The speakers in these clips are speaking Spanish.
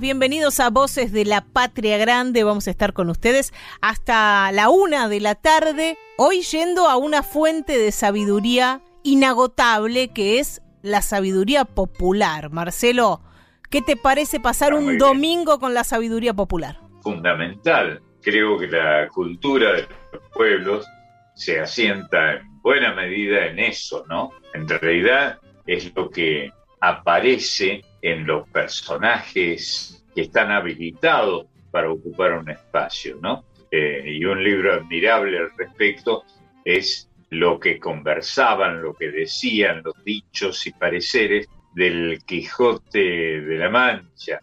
Bienvenidos a Voces de la Patria Grande. Vamos a estar con ustedes hasta la una de la tarde, hoy yendo a una fuente de sabiduría inagotable que es la sabiduría popular. Marcelo, ¿qué te parece pasar un domingo con la sabiduría popular? Fundamental. Creo que la cultura de los pueblos se asienta en buena medida en eso, ¿no? En realidad es lo que aparece en los personajes que están habilitados para ocupar un espacio, ¿no? Eh, y un libro admirable al respecto es lo que conversaban, lo que decían los dichos y pareceres del Quijote de la Mancha.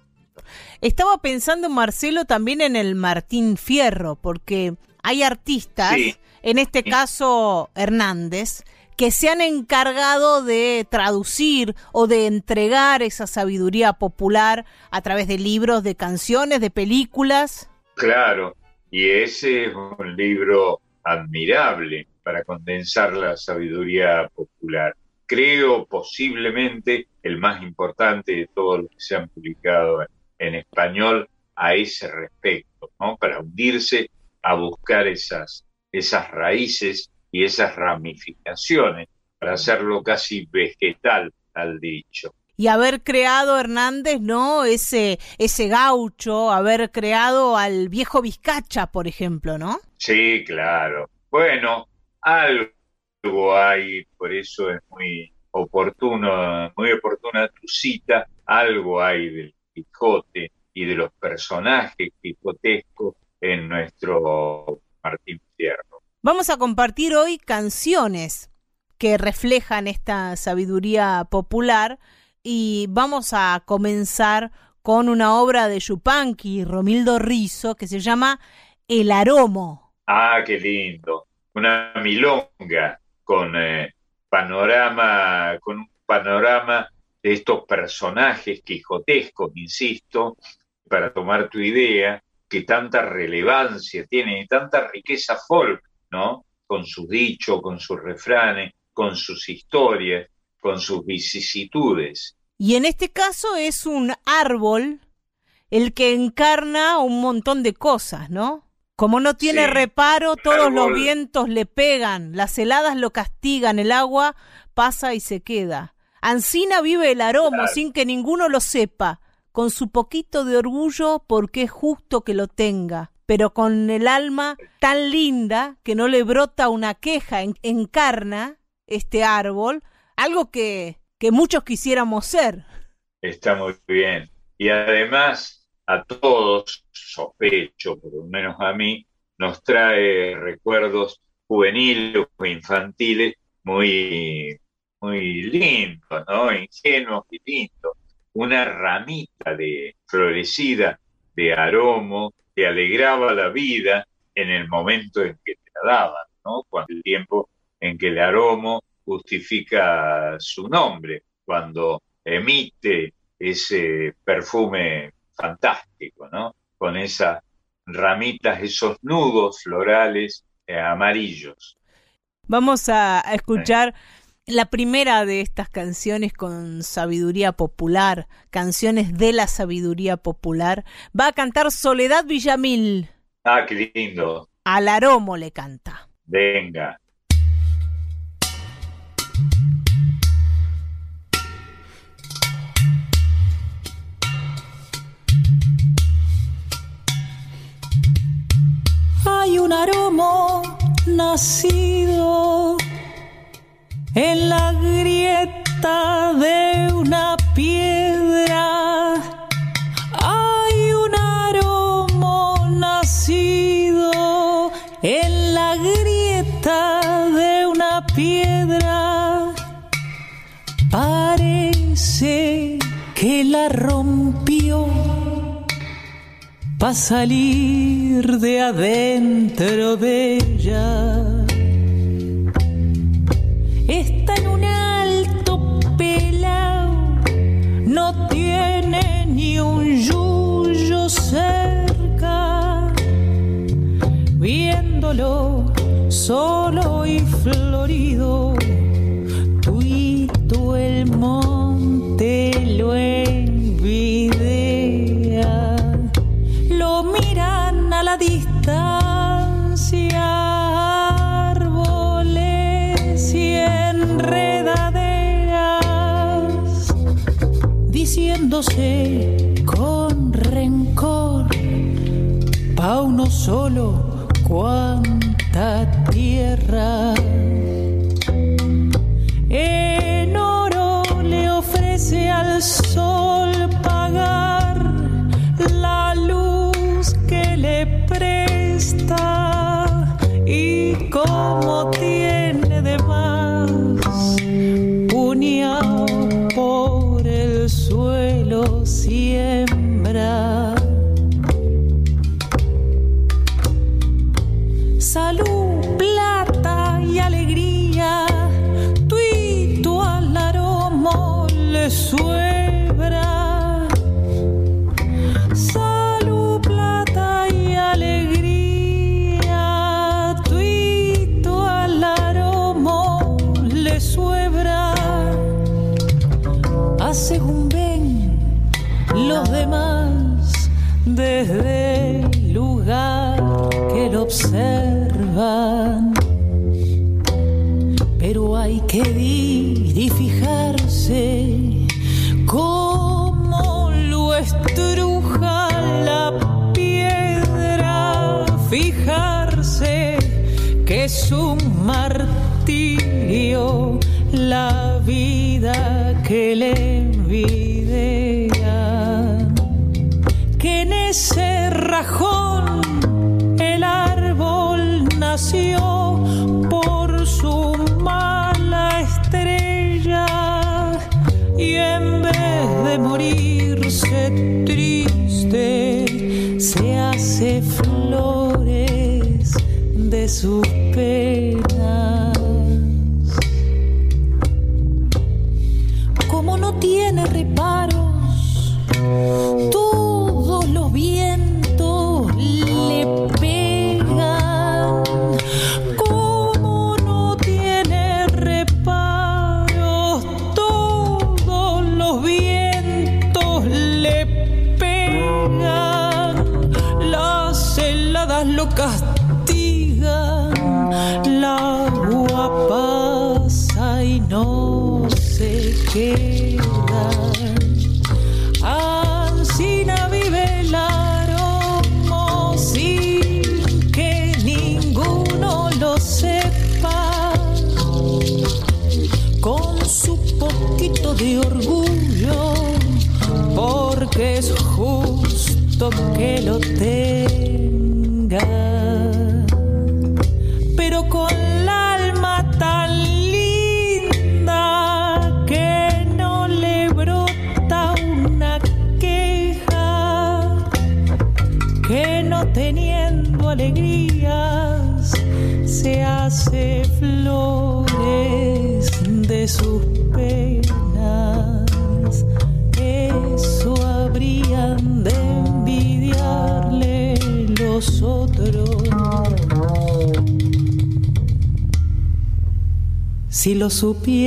Estaba pensando, Marcelo, también en el Martín Fierro, porque hay artistas, en este caso Hernández, que se han encargado de traducir o de entregar esa sabiduría popular a través de libros, de canciones, de películas. Claro, y ese es un libro admirable para condensar la sabiduría popular. Creo posiblemente el más importante de todos los que se han publicado en, español a ese respecto, ¿no? Para hundirse a buscar esas, esas raíces y esas ramificaciones para hacerlo casi vegetal al dicho. Y haber creado Hernández, ¿no? Ese, ese gaucho, haber creado al viejo Vizcacha, por ejemplo, ¿no? Sí, claro. Bueno, algo hay, por eso es muy oportuno, muy oportuna tu cita, algo hay del Quijote y de los personajes quijotescos en nuestro Martín Fierro. Vamos a compartir hoy canciones que reflejan esta sabiduría popular y vamos a comenzar con una obra de Yupanqui Romildo Rizo que se llama El Aromo. Ah, qué lindo. Una milonga con eh, panorama, con un panorama de estos personajes quijotescos, insisto, para tomar tu idea, que tanta relevancia tienen y tanta riqueza folk ¿no? Con sus dichos, con sus refranes, con sus historias, con sus vicisitudes. Y en este caso es un árbol el que encarna un montón de cosas, ¿no? Como no tiene reparo, todos los vientos le pegan, las heladas lo castigan, el agua pasa y se queda. Ancina vive el aroma sin que ninguno lo sepa, con su poquito de orgullo porque es justo que lo tenga pero con el alma tan linda que no le brota una queja, encarna este árbol, algo que, que muchos quisiéramos ser. Está muy bien. Y además a todos, sospecho, por lo menos a mí, nos trae recuerdos juveniles o infantiles muy, muy lindos, ¿no? Ingenuos y lindos. Una ramita de florecida de aromo te alegraba la vida en el momento en que te la daban, ¿no? Cuando el tiempo en que el aromo justifica su nombre, cuando emite ese perfume fantástico, ¿no? Con esas ramitas, esos nudos florales eh, amarillos. Vamos a, escuchar la primera de estas canciones con sabiduría popular, canciones de la sabiduría popular, va a cantar Soledad Villamil. Ah, qué lindo. Al aromo le canta. Venga. Hay un aromo nacido en la grieta de una piedra. Hay un aroma nacido en la grieta de una piedra. Parece que la rompió para salir de adentro de ella está en un alto pelao, no tiene ni un yuyo cerca, viéndolo solo y florido, tuito el monte lo envidia, lo miran a la distancia con rencor. Pa' uno solo, cuánta tierra. En oro le ofrece al sol pagar la luz que le presta y como sua suka si lo supiera.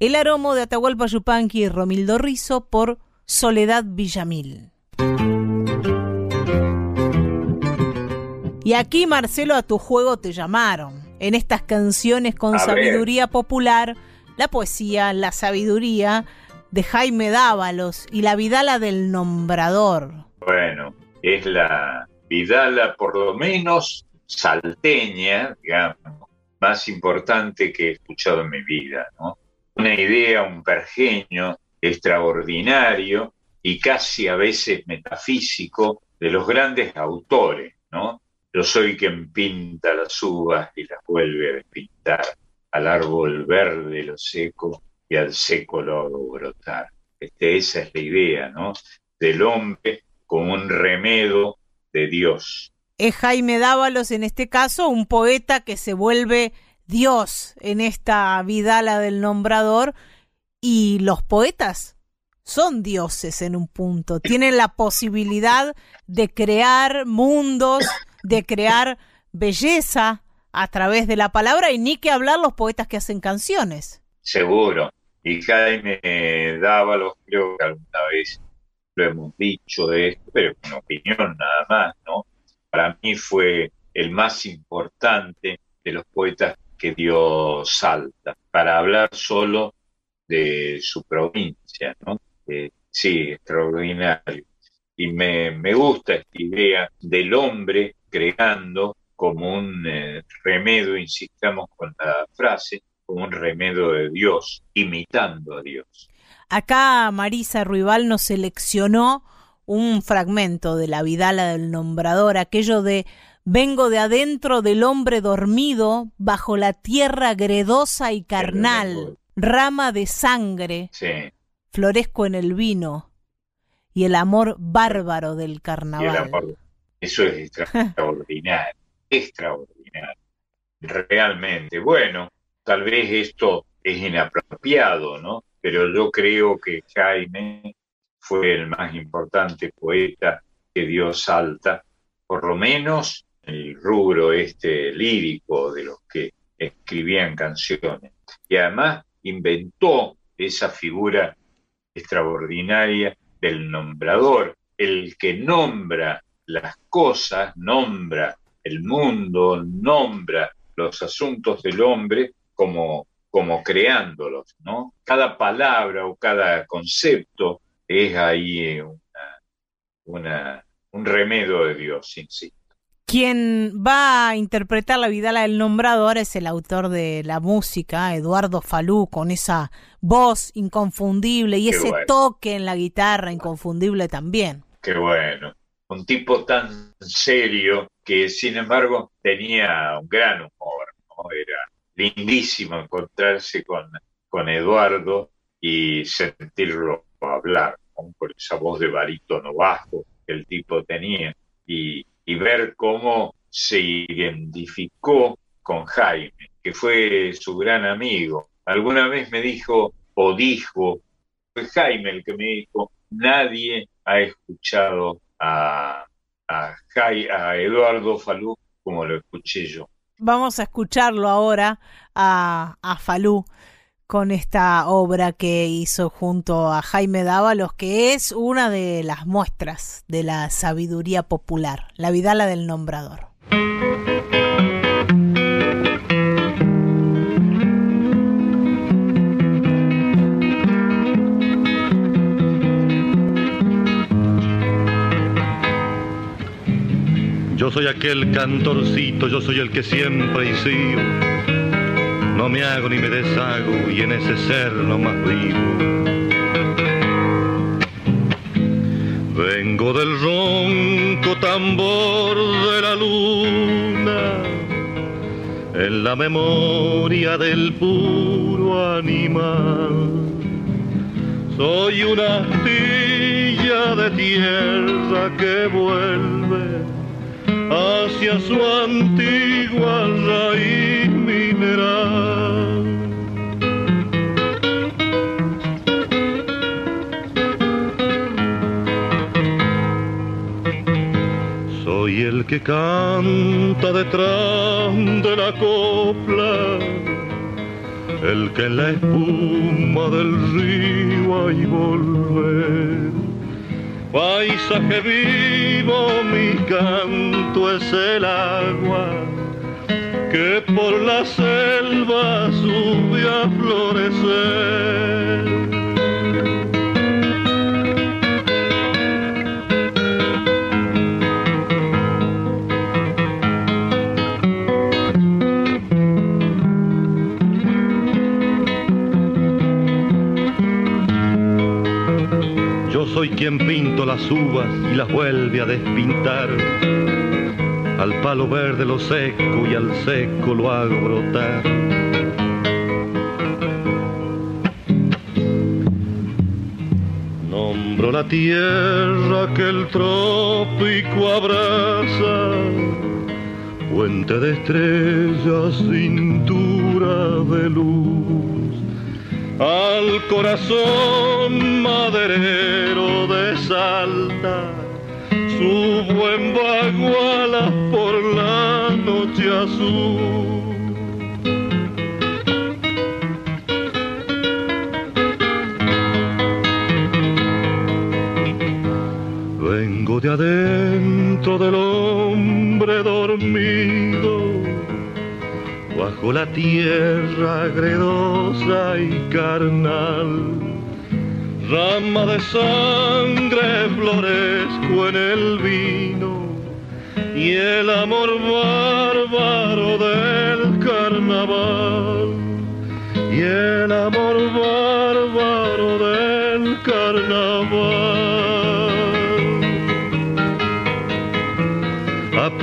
El aroma de Atahualpa Yupanqui y Romildo Rizo por Soledad Villamil. Y aquí, Marcelo, a tu juego te llamaron. En estas canciones con sabiduría popular, la poesía, la sabiduría, de Jaime Dávalos y la Vidala del Nombrador. Bueno, es la Vidala por lo menos salteña, digamos, más importante que he escuchado en mi vida, ¿no? Una idea, un pergenio extraordinario y casi a veces metafísico de los grandes autores, ¿no? Yo soy quien pinta las uvas y las vuelve a pintar, al árbol verde lo seco y al seco lo hago brotar. Este, esa es la idea, ¿no? Del hombre como un remedo de Dios. Es Jaime Dávalos, en este caso, un poeta que se vuelve Dios en esta vidala del nombrador y los poetas son dioses en un punto, tienen la posibilidad de crear mundos, de crear belleza a través de la palabra y ni que hablar los poetas que hacen canciones. Seguro. Y Jaime Dávalos, creo que alguna vez lo hemos dicho de esto, pero una opinión nada más, ¿no? Para mí fue el más importante de los poetas que dio Salta, para hablar solo de su provincia, ¿no? sí, extraordinario. Y me, me, gusta esta idea del hombre creando como un eh, remedio, insistamos con la frase, como un remedio de Dios, imitando a Dios. Acá Marisa Ruibal nos seleccionó un fragmento de la Vidala del Nombrador, aquello de Vengo de adentro del hombre dormido, bajo la tierra gredosa y carnal, rama de sangre, florezco en el vino y el amor bárbaro del carnaval. eso es extraordinario, extraordinario, realmente. Bueno, tal vez esto es inapropiado, ¿no? Pero yo creo que Jaime fue el más importante poeta que dio Salta, por lo menos el rubro este lírico de los que escribían canciones. Y además inventó esa figura extraordinaria del nombrador, el que nombra las cosas, nombra el mundo, nombra los asuntos del hombre como, como creándolos, ¿no? Cada palabra o cada concepto es ahí una, un remedio de Dios, insisto. Quien va a interpretar la Vidala del Nombrador es el autor de la música, Eduardo Falú, con esa voz inconfundible y ese toque en la guitarra inconfundible también. Qué bueno. Un tipo tan serio que sin embargo tenía un gran humor, Era lindísimo encontrarse con, con Eduardo y sentirlo hablar, con esa voz de barítono bajo que el tipo tenía. Y, y ver cómo se identificó con Jaime, que fue su gran amigo. Alguna vez me dijo, o dijo, fue Jaime el que me dijo, nadie ha escuchado a, a, a Eduardo Falú como lo escuché yo. Vamos a escucharlo ahora a, a Falú con esta obra que hizo junto a Jaime Dávalos, que es una de las muestras de la sabiduría popular, la Vidala del Nombrador. Soy aquel cantorcito, yo soy el que siempre hice no me hago ni me deshago y en ese ser no más vivo. Vengo del ronco tambor de la luna, en la memoria del puro animal. Soy una astilla de tierra que vuelve hacia su antigua raíz mineral. Soy el que canta detrás de la copla, el que en la espuma del río hay volver Paisaje vivo, mi canto es el agua que por la selva sube a florecer. Pinto las uvas y las vuelve a despintar. Al palo verde lo seco y al seco lo hago brotar. Nombro la tierra que el trópico abraza, puente de estrellas, cintura de luz al corazón maderero de Salta, subo en bagualas por la noche azul. Vengo de adentro del hombre dormido bajo la tierra gredosa y carnal. Rama de sangre florezco en el vino y el amor bárbaro del carnaval. Y el amor bárbaro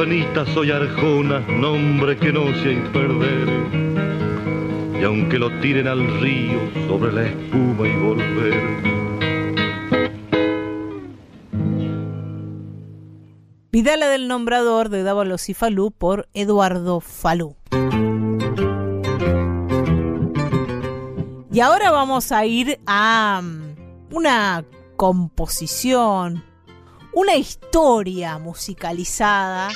Soy Arjona, nombre que no hay perder. Y aunque lo tiren al río sobre la espuma y volver. Vidala del Nombrador de Dávalos y Falú por Eduardo Falú. Y ahora vamos a ir a mm, una composición, una historia musicalizada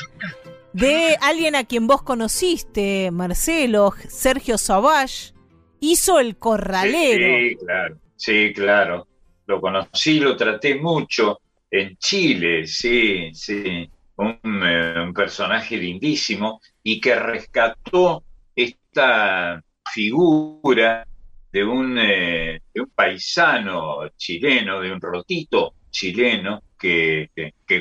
de alguien a quien vos conociste, Marcelo, Sergio Savage, hizo El Corralero. Sí, claro, sí, claro. Lo conocí, lo traté mucho en Chile, sí, sí. Un, eh, personaje lindísimo y que rescató esta figura de un, eh, de un paisano chileno, de un rotito chileno, que,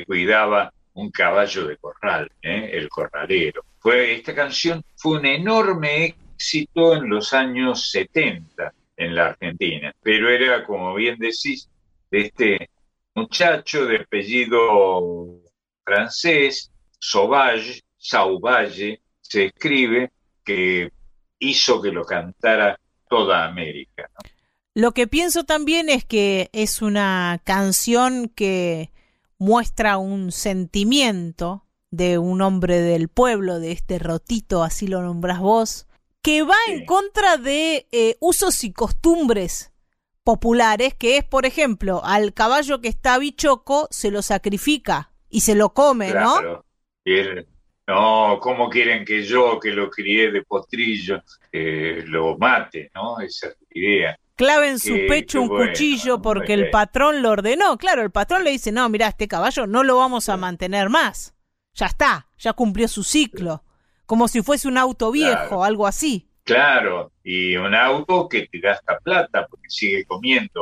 cuidaba un caballo de corral, ¿eh? el corralero. Fue, esta canción fue un enorme éxito en los años 70 en la Argentina, pero era, como bien decís, de este muchacho de apellido francés, Sauvage, Sauvage, se escribe, que hizo que lo cantara toda América. Lo que pienso también es que es una canción que muestra un sentimiento de un hombre del pueblo, de este rotito, así lo nombras vos, que va en contra de eh, usos y costumbres populares, que es, por ejemplo, al caballo que está bichoco se lo sacrifica y se lo come, ¿no? no, ¿cómo quieren que yo, que lo crié de potrillo, eh, lo mate, ¿no? Esa es la idea clave en su pecho un cuchillo porque el patrón lo ordenó. Claro, el patrón le dice, no, mira, este caballo no lo vamos a mantener más. Ya está, ya cumplió su ciclo. Como si fuese un auto viejo, algo así. Claro, y un auto que te gasta plata porque sigue comiendo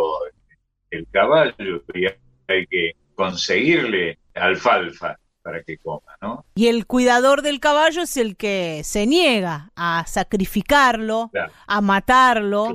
el caballo y hay que conseguirle alfalfa para que coma, ¿no? Y el cuidador del caballo es el que se niega a sacrificarlo, a matarlo,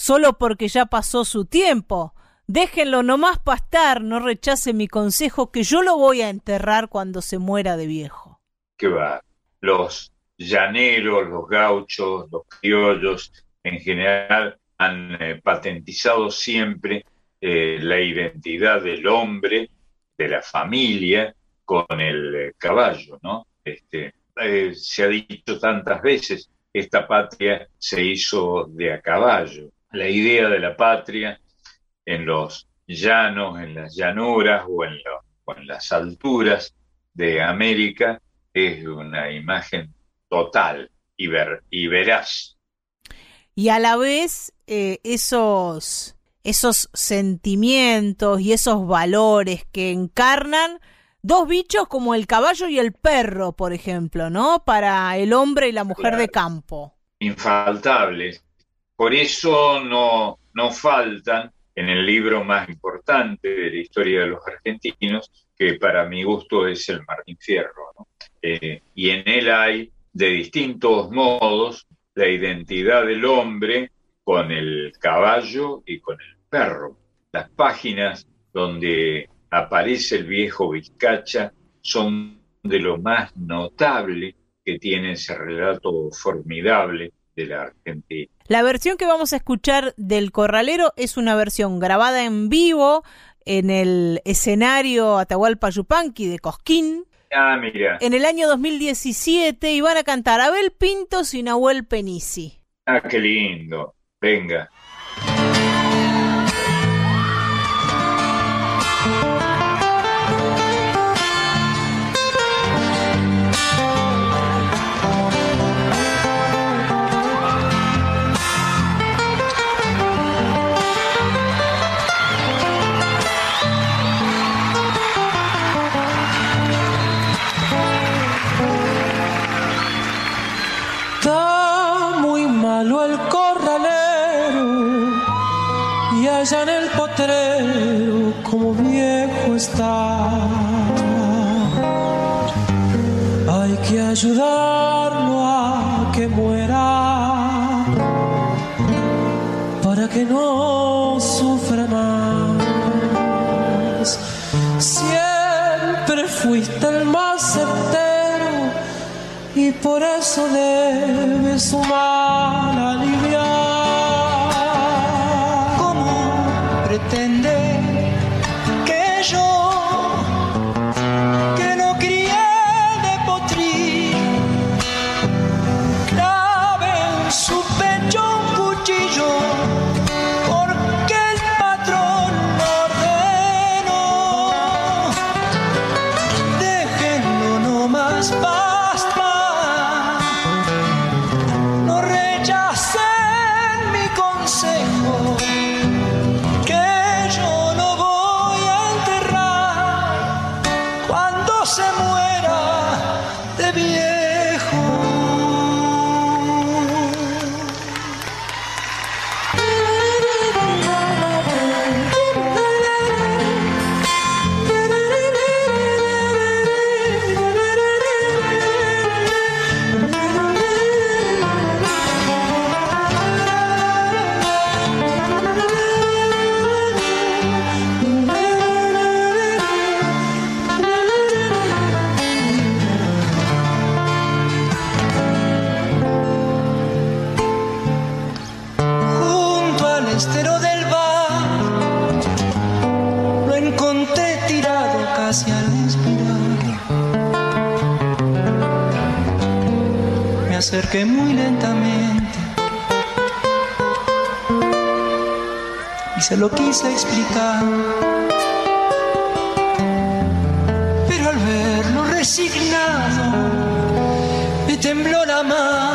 solo porque ya pasó su tiempo. Déjenlo nomás pastar, no rechace mi consejo, que yo lo voy a enterrar cuando se muera de viejo. ¿Qué va? Los llaneros, los gauchos, los criollos, en general, han eh, patentizado siempre eh, la identidad del hombre, de la familia, con el eh, caballo, ¿no? Este, se ha dicho tantas veces, esta patria se hizo de a caballo la idea de la patria en los llanos, en las llanuras o en, las alturas de América es una imagen total y, ver, y veraz. Y a la vez eh, esos, esos sentimientos y esos valores que encarnan dos bichos como el caballo y el perro, por ejemplo, ¿no? Para el hombre y la mujer de campo. Infaltables. Por eso no, no faltan en el libro más importante de la historia de los argentinos, que para mi gusto es el Martín Fierro. Eh, y en él hay de distintos modos la identidad del hombre con el caballo y con el perro. Las páginas donde aparece el viejo Vizcacha, son de lo más notable que tiene ese relato formidable de la Argentina. La versión que vamos a escuchar del Corralero es una versión grabada en vivo en el escenario Atahualpa Yupanqui de Cosquín. Ah, mira. En el año 2017 y van a cantar Abel Pintos y Nahuel Penisi. Ah, qué lindo. Venga. Ayudarlo a que muera para que no sufra más. Siempre fuiste el más certero y por eso debes sumar se lo quise explicar. Pero al verlo resignado, me tembló la mano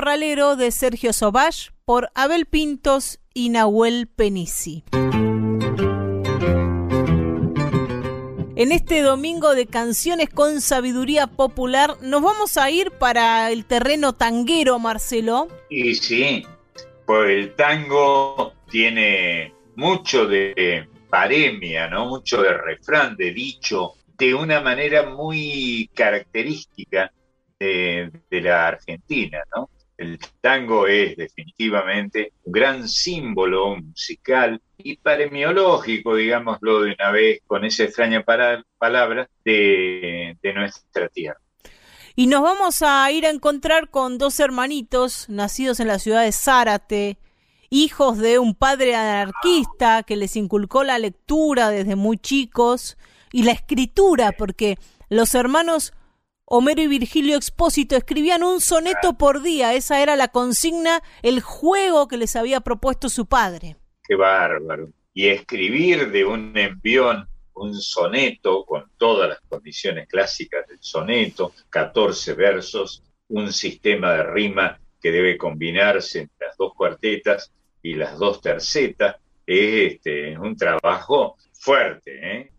Corralero de Sergio Sobash por Abel Pintos y Nahuel Penisi. En este domingo de canciones con sabiduría popular, nos vamos a ir para el terreno tanguero, Marcelo. Y sí, pues el tango tiene mucho de paremia, ¿no? Mucho de refrán, de dicho, de una manera muy característica de la Argentina, ¿no? El tango es definitivamente un gran símbolo musical y paremiológico, digámoslo de una vez, con esa extraña palabra de, de nuestra tierra. Y nos vamos a ir a encontrar con dos hermanitos nacidos en la ciudad de Zárate, hijos de un padre anarquista que les inculcó la lectura desde muy chicos y la escritura, porque los hermanos Homero y Virgilio Expósito escribían un soneto por día, esa era la consigna, el juego que les había propuesto su padre. Qué bárbaro. Y escribir de un envión un soneto con todas las condiciones clásicas del soneto, 14 versos, un sistema de rima que debe combinarse entre las dos cuartetas y las dos tercetas, es este, un trabajo fuerte, ¿eh?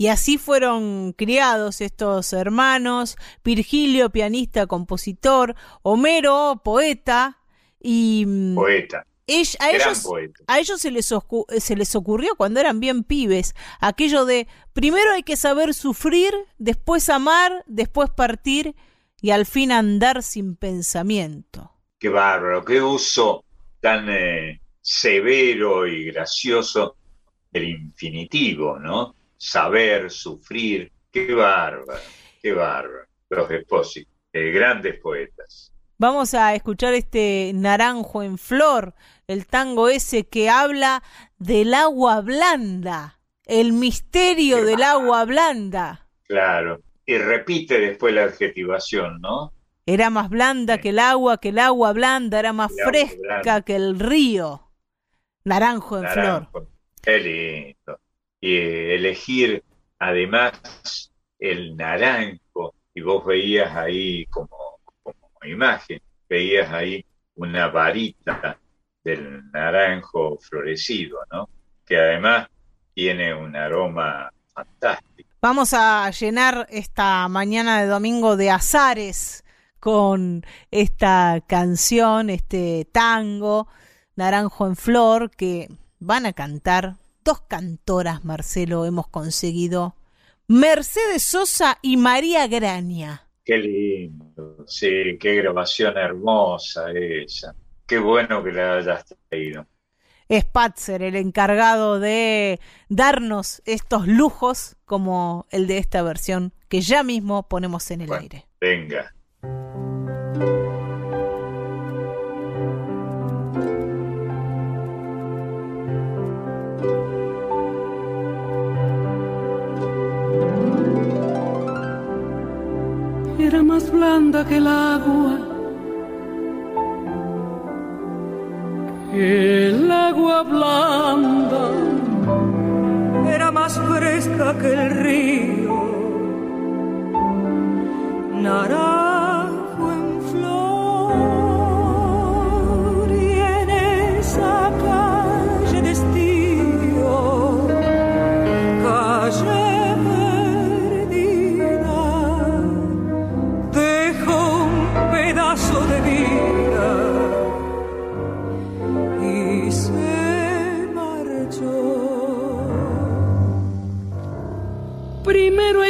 Y así fueron criados estos hermanos, Virgilio, pianista, compositor, Homero, poeta, y... Mm, poeta. a, ellos, a ellos se les, se les ocurrió cuando eran bien pibes aquello de primero hay que saber sufrir, después amar, después partir y al fin andar sin pensamiento. Qué bárbaro, qué uso tan eh, severo y gracioso del infinitivo, ¿no? Saber, sufrir. Qué bárbaro, qué bárbaro. Los expósitos, eh, grandes poetas. Vamos a escuchar este Naranjo en Flor, el tango ese que habla del agua blanda, el misterio del agua blanda. Claro, y repite después la adjetivación, ¿no? Era más blanda que el agua, que el agua blanda, era más fresca que el río. Naranjo en flor. Qué lindo y elegir además el naranjo, y vos veías ahí como, como imagen, veías ahí una varita del naranjo florecido, ¿no? Que además tiene un aroma fantástico. Vamos a llenar esta mañana de domingo de azares con esta canción, este tango, Naranjo en Flor, que van a cantar dos cantoras, Marcelo, hemos conseguido. Mercedes Sosa y María Graña. Qué lindo, sí, qué grabación hermosa esa. Qué bueno que la hayas traído. Es Patzer el encargado de darnos estos lujos como el de esta versión que ya mismo ponemos en el aire. Venga. Era más blanda que el agua, el agua blanda era más fresca que el río.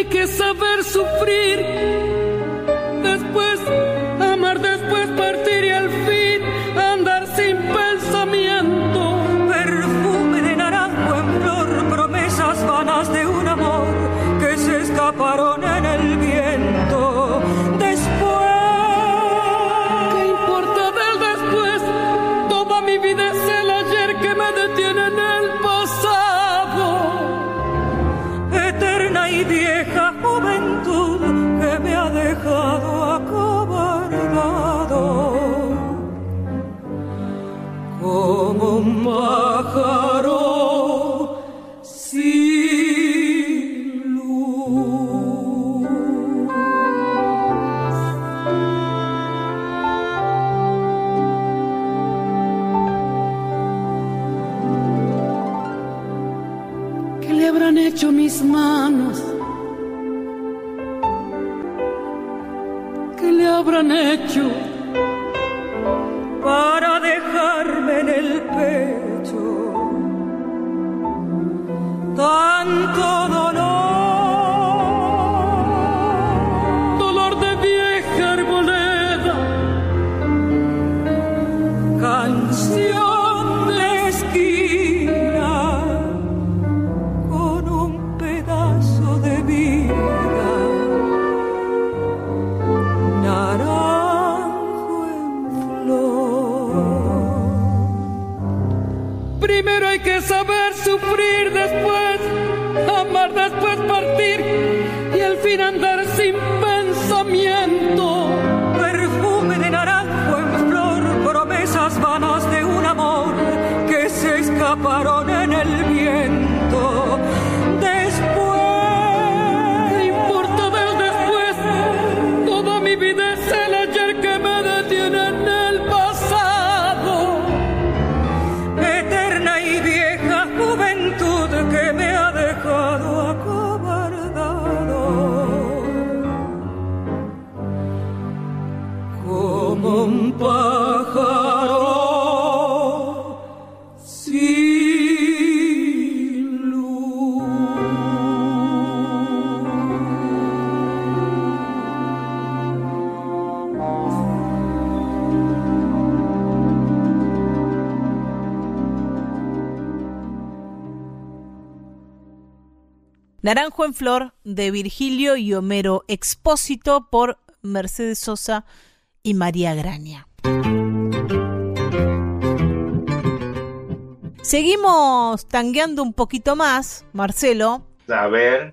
Que saber sufrir. Habrán के सब Naranjo en Flor de Virgilio y Homero Expósito por Mercedes Sosa y María Graña. Seguimos tangueando un poquito más, Marcelo. A ver.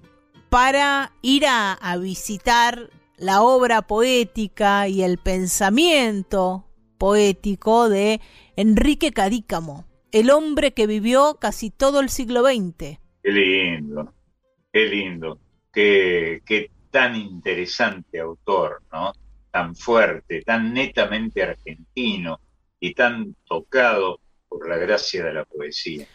Para ir a, visitar la obra poética y el pensamiento poético de Enrique Cadícamo, el hombre que vivió casi todo el siglo XX. Qué lindo. Qué lindo, qué, qué tan interesante autor, ¿no? Tan fuerte, tan netamente argentino y tan tocado por la gracia de la poesía.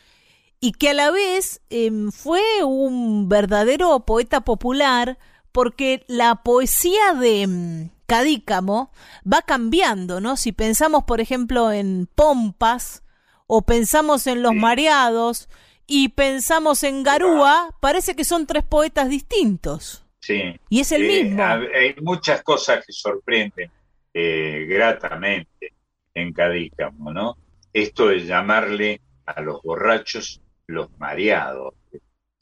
Y que a la vez em, fue un verdadero poeta popular porque la poesía de em, Cadícamo va cambiando, ¿no? Si pensamos, por ejemplo, en Pompas o pensamos en Los Mareados, y pensamos en Garúa, parece que son tres poetas distintos. Sí. Y es el eh, mismo. Hay muchas cosas que sorprenden eh, gratamente en Cadícamo, ¿no? Esto de llamarle a los borrachos los mareados.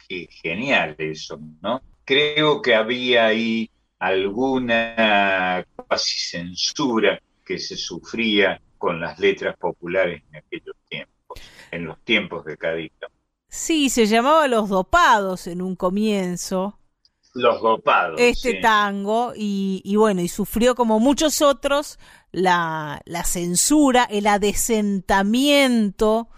Qué genial eso, ¿no? Creo que había ahí alguna casi censura que se sufría con las letras populares en aquellos tiempos, en los tiempos de Cadícamo. Sí, se llamaba Los Dopados en un comienzo. Los Dopados. Este tango, y, bueno, y sufrió como muchos otros la, la censura, el adesentamiento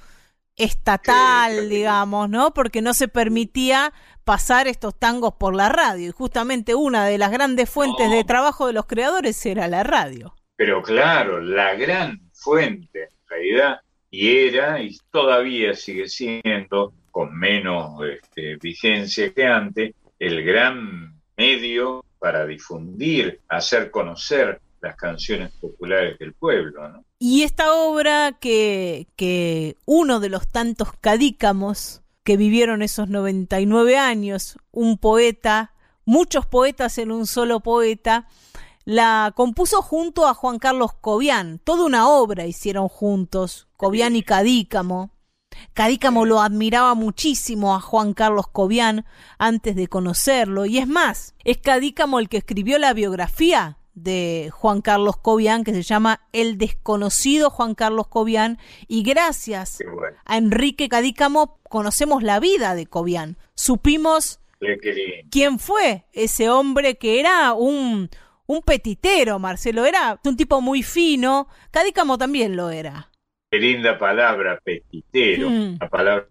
estatal, digamos, ¿no? Porque no se permitía pasar estos tangos por la radio. Y justamente una de las grandes fuentes de trabajo de los creadores era la radio. Pero claro, la gran fuente, en realidad, y era, y todavía sigue siendo, con menos este, vigencia que antes, el gran medio para difundir, hacer conocer las canciones populares del pueblo. Y esta obra que, que uno de los tantos cadícamos que vivieron esos 99 años, un poeta, muchos poetas en un solo poeta, la compuso junto a Juan Carlos Cobian. Toda una obra hicieron juntos, Cobian y Cadícamo. Cadícamo lo admiraba muchísimo a Juan Carlos Cobian antes de conocerlo, y es más, es Cadícamo el que escribió la biografía de Juan Carlos Cobian que se llama El desconocido Juan Carlos Cobian y gracias a Enrique Cadícamo conocemos la vida de Cobian. Supimos quién fue ese hombre que era un, un petitero, Marcelo, era un tipo muy fino, Cadícamo también lo era. Qué linda palabra, petitero, mm. una palabra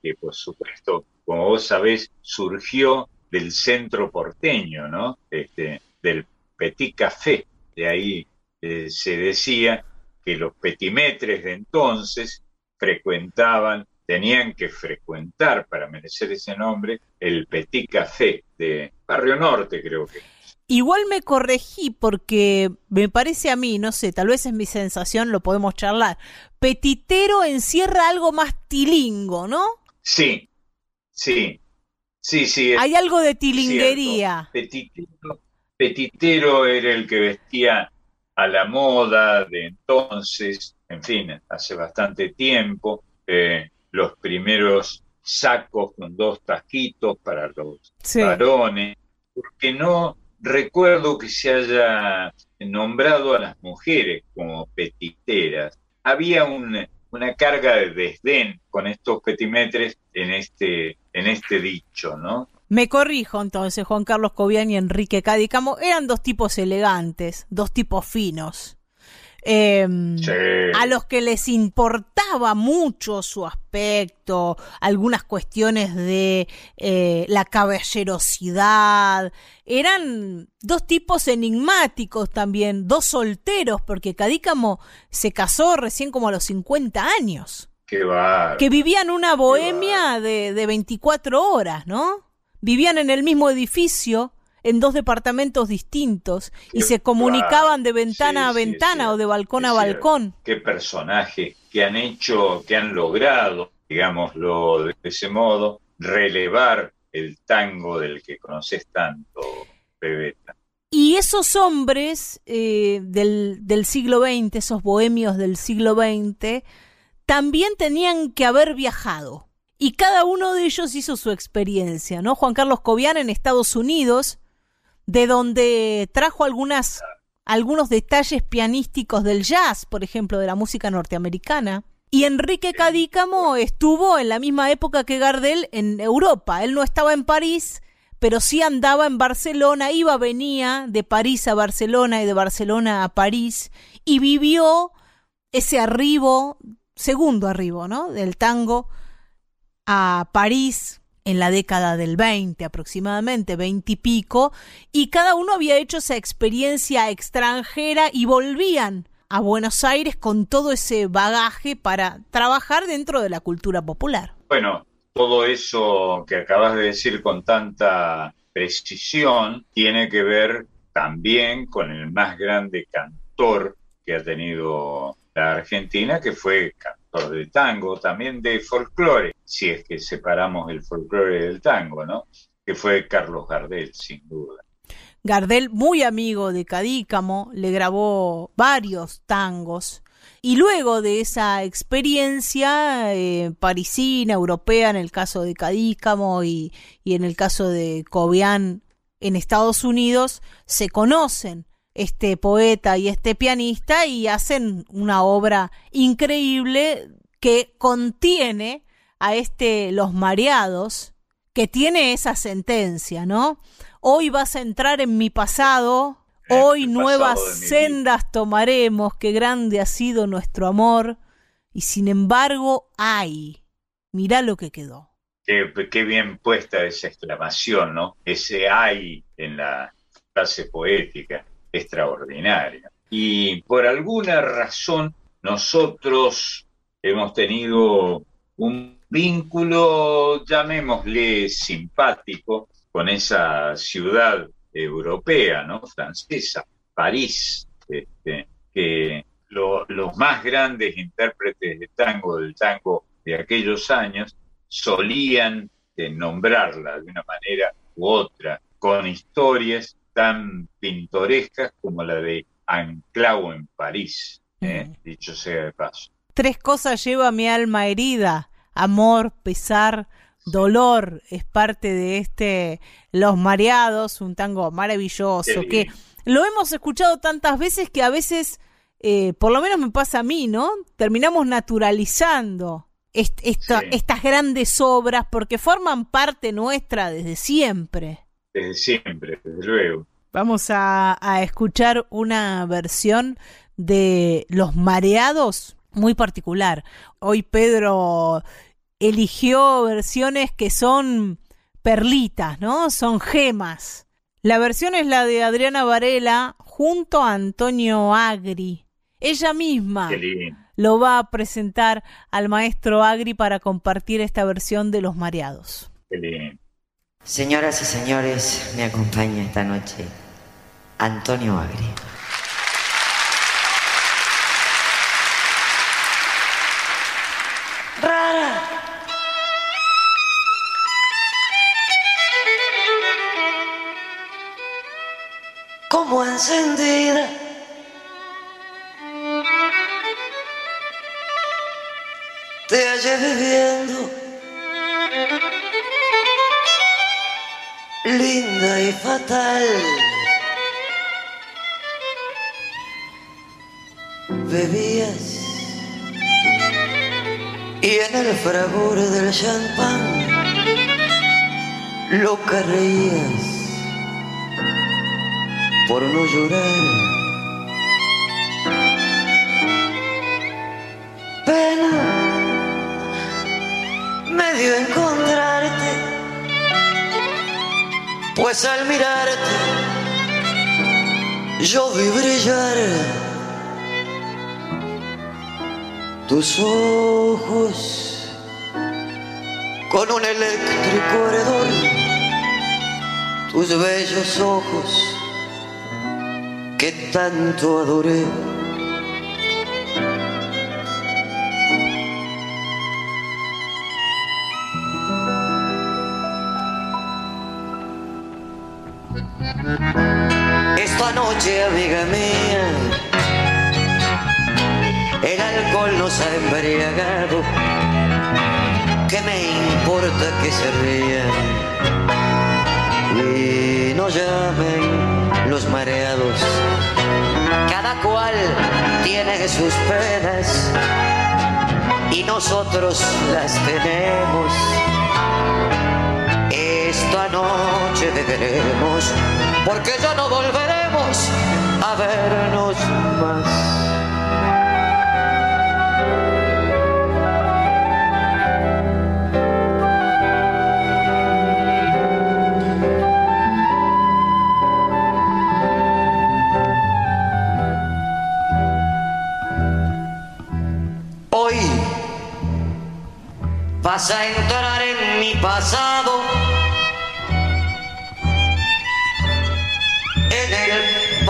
que por supuesto, como vos sabés, surgió del centro porteño, ¿no? Este, del petit café. De ahí eh, se decía que los petimetres de entonces frecuentaban tenían que frecuentar para merecer ese nombre el Petit Café de Barrio Norte, creo que. Igual me corregí porque me parece a mí, no sé, tal vez es mi sensación, lo podemos charlar. Petitero encierra algo más tilingo, ¿no? Sí, sí, sí, sí. Hay algo de tilinguería. Petitero, petitero era el que vestía a la moda de entonces, en fin, hace bastante tiempo, eh, los primeros sacos con dos taquitos para los varones, porque no recuerdo que se haya nombrado a las mujeres como petiteras. Había una carga de desdén con estos petimetres en este, en este dicho, ¿no? Me corrijo entonces, Juan Carlos Cobian y Enrique Cadícamo eran dos tipos elegantes, dos tipos finos. Em, a los que les importaba mucho su aspecto, algunas cuestiones de eh, la caballerosidad. Eran dos tipos enigmáticos también, dos solteros, porque Cadícamo se casó recién como a los 50 años. que vivían una bohemia de, de 24 horas, ¿no? Vivían en el mismo edificio, en dos departamentos distintos, y se comunicaban de ventana a ventana o de balcón a balcón. Qué personaje que han hecho, que han logrado, digámoslo de ese modo, relevar el tango del que conoces tanto, Pebeta. Y esos hombres eh, del, del siglo XX, esos bohemios del siglo XX, también tenían que haber viajado y cada uno de ellos hizo su experiencia, ¿no? Juan Carlos Cobian en Estados Unidos, de donde trajo algunas, algunos detalles pianísticos del jazz, por ejemplo, de la música norteamericana. Y Enrique Cadícamo estuvo en la misma época que Gardel en Europa. Él no estaba en París, pero sí andaba en Barcelona, iba, venía de París a Barcelona y de Barcelona a París, y vivió ese arribo, segundo arribo, ¿no? Del tango a París en la década del 20 aproximadamente, 20 y pico, y cada uno había hecho esa experiencia extranjera y volvían a Buenos Aires con todo ese bagaje para trabajar dentro de la cultura popular. Bueno, todo eso que acabas de decir con tanta precisión tiene que ver también con el más grande cantor que ha tenido la Argentina, que fue de tango, también de folclore, si es que separamos el folclore del tango, ¿no? Que fue Carlos Gardel, sin duda. Gardel, muy amigo de Cadícamo, le grabó varios tangos. Y luego de esa experiencia eh, parisina, europea, en el caso de Cadícamo y, y en el caso de Cobian en Estados Unidos, se conocen este poeta y este pianista y hacen una obra increíble que contiene a este Los Mareados, que tiene esa sentencia, ¿no? Hoy vas a entrar en mi pasado, hoy nuevas sendas tomaremos, qué grande ha sido nuestro amor, y sin embargo hay, mirá lo que quedó. Qué, qué bien puesta esa exclamación, ¿no? Ese hay en la frase poética extraordinaria. Y por alguna razón nosotros hemos tenido un vínculo, llamémosle simpático, con esa ciudad europea, ¿no? Francesa, París, este, que los más grandes intérpretes de tango, del tango de aquellos años, solían nombrarla de una manera u otra, con historias tan pintorescas como la de Anclau en París, ¿eh? dicho sea de paso. Tres cosas lleva mi alma herida, amor, pesar, dolor, es parte de este Los Mareados, un tango maravilloso que lo hemos escuchado tantas veces que a veces, eh, por lo menos me pasa a mí, ¿no? Terminamos naturalizando estas grandes obras porque forman parte nuestra desde siempre desde siempre, desde luego. Vamos a, escuchar una versión de Los Mareados muy particular. Hoy Pedro eligió versiones que son perlitas, ¿no? Son gemas. La versión es la de Adriana Varela junto a Antonio Agri. Ella misma lo va a presentar al maestro Agri para compartir esta versión de Los Mareados. Señoras y señores, me acompaña esta noche Antonio Agri. Rara. Como encendida. Te hallé viviendo. Linda y fatal. Bebías y en el fragor del champán lo reías por no llorar. Pues al mirarte yo vi brillar tus ojos con un eléctrico ardor, tus bellos ojos que tanto adoré. Amiga mía, el alcohol nos ha embriagado. ¿Qué me importa que se rían? Y no llamen los mareados. Cada cual tiene sus penas y nosotros las tenemos. Esta noche beberemos porque ya no volveremos a vernos más. vas a entrar en mi pasado,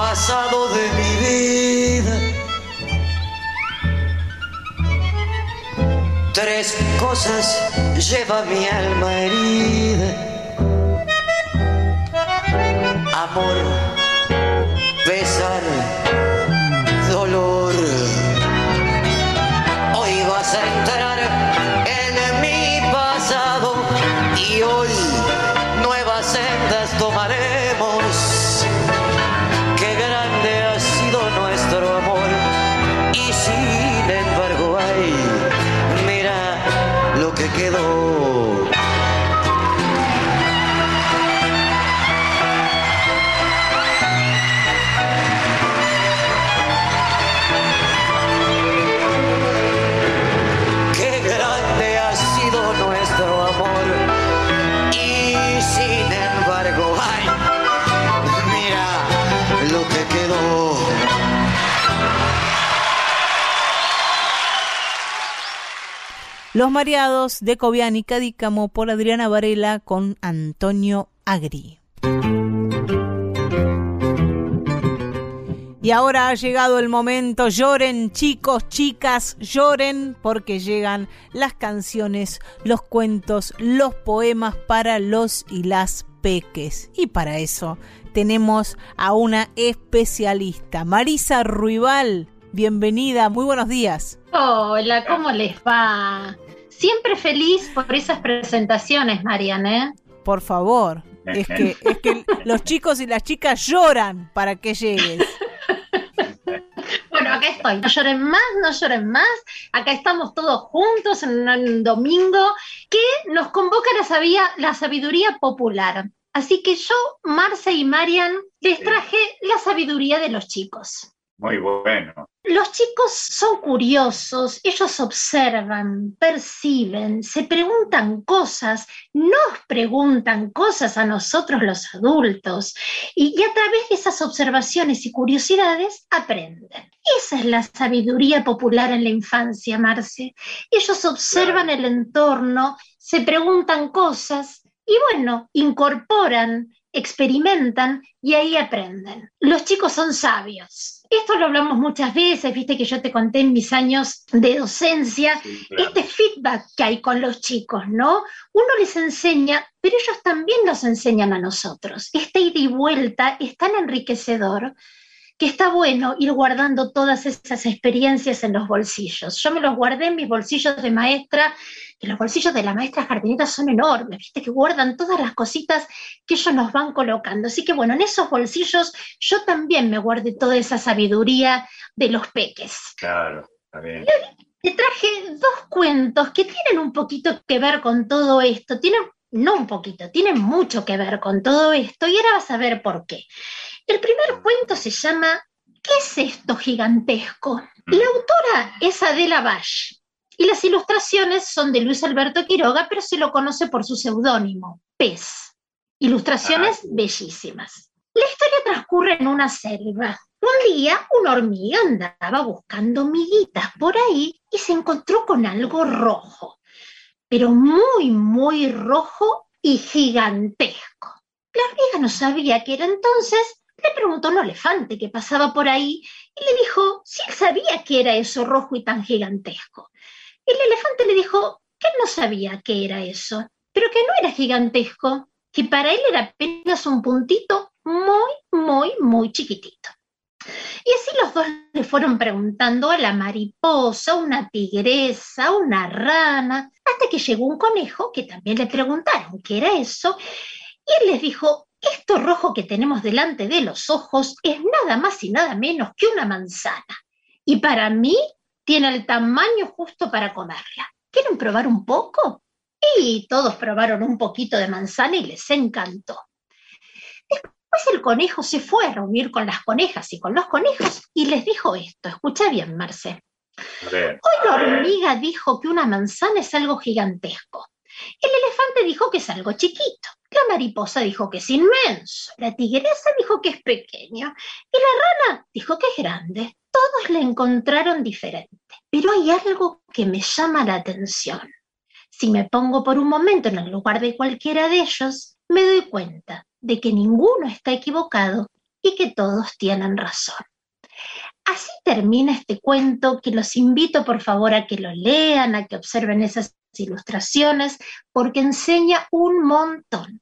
pasado de mi vida. Tres cosas lleva mi alma herida. Amor, besar, Los Mareados de Cobian y Cadícamo por Adriana Varela con Antonio Agri. Y ahora ha llegado el momento, lloren chicos, chicas, lloren porque llegan las canciones, los cuentos, los poemas para los y las peques. Y para eso tenemos a una especialista, Marisa Ruibal. Bienvenida, muy buenos días. Hola, ¿cómo les va? Siempre feliz por esas presentaciones, Mariana. Por favor, es que, es que los chicos y las chicas lloran para que llegues. Bueno, acá estoy. No lloren más, no lloren más. Acá estamos todos juntos en un domingo que nos convoca la, la sabiduría popular. Así que yo, Marce y Marian, les traje la sabiduría de los chicos. Muy bueno. Los chicos son curiosos, ellos observan, perciben, se preguntan cosas, nos preguntan cosas a nosotros los adultos y, a través de esas observaciones y curiosidades aprenden. Esa es la sabiduría popular en la infancia, Marce. Ellos observan el entorno, se preguntan cosas y bueno, incorporan experimentan y ahí aprenden. Los chicos son sabios. Esto lo hablamos muchas veces, viste que yo te conté en mis años de docencia, este feedback que hay con los chicos, ¿no? Uno les enseña, pero ellos también nos enseñan a nosotros. Este ida y vuelta es tan enriquecedor que está bueno ir guardando todas esas experiencias en los bolsillos. Yo me los guardé en mis bolsillos de maestra, que los bolsillos de la maestra jardinera son enormes, viste, que guardan todas las cositas que ellos nos van colocando. Así que bueno, en esos bolsillos yo también me guardé toda esa sabiduría de los peques. Claro, bien. Te traje dos cuentos que tienen un poquito que ver con todo esto, tienen, no un poquito, tienen mucho que ver con todo esto y ahora vas a ver por qué. El primer cuento se llama ¿Qué es esto gigantesco? Mm. La autora es Adela Bash y las ilustraciones son de Luis Alberto Quiroga, pero se lo conoce por su seudónimo, Pez. Ilustraciones ah, bellísimas. La historia transcurre en una selva. Un día una hormiga andaba buscando miguitas por ahí y se encontró con algo rojo, pero muy, muy rojo y gigantesco. La hormiga no sabía qué era entonces le preguntó a un elefante que pasaba por ahí y le dijo si él sabía qué era eso rojo y tan gigantesco. El elefante le dijo que no sabía qué era eso, pero que no era gigantesco, que para él era apenas un puntito muy, muy, muy chiquitito. Y así los dos le fueron preguntando a la mariposa, una tigresa, una rana, hasta que llegó un conejo que también le preguntaron qué era eso, y él les dijo, esto rojo que tenemos delante de los ojos es nada más y nada menos que una manzana. Y para mí tiene el tamaño justo para comerla. ¿Quieren probar un poco? Y todos probaron un poquito de manzana y les encantó. Después el conejo se fue a reunir con las conejas y con los conejos y les dijo esto. Escucha bien, Marce. Hoy la hormiga dijo que una manzana es algo gigantesco. El elefante dijo que es algo chiquito. La mariposa dijo que es inmenso. La tigresa dijo que es pequeño. Y la rana dijo que es grande. Todos la encontraron diferente. Pero hay algo que me llama la atención. Si me pongo por un momento en el lugar de cualquiera de ellos, me doy cuenta de que ninguno está equivocado y que todos tienen razón. Así termina este cuento que los invito por favor a que lo lean, a que observen esas ilustraciones, porque enseña un montón.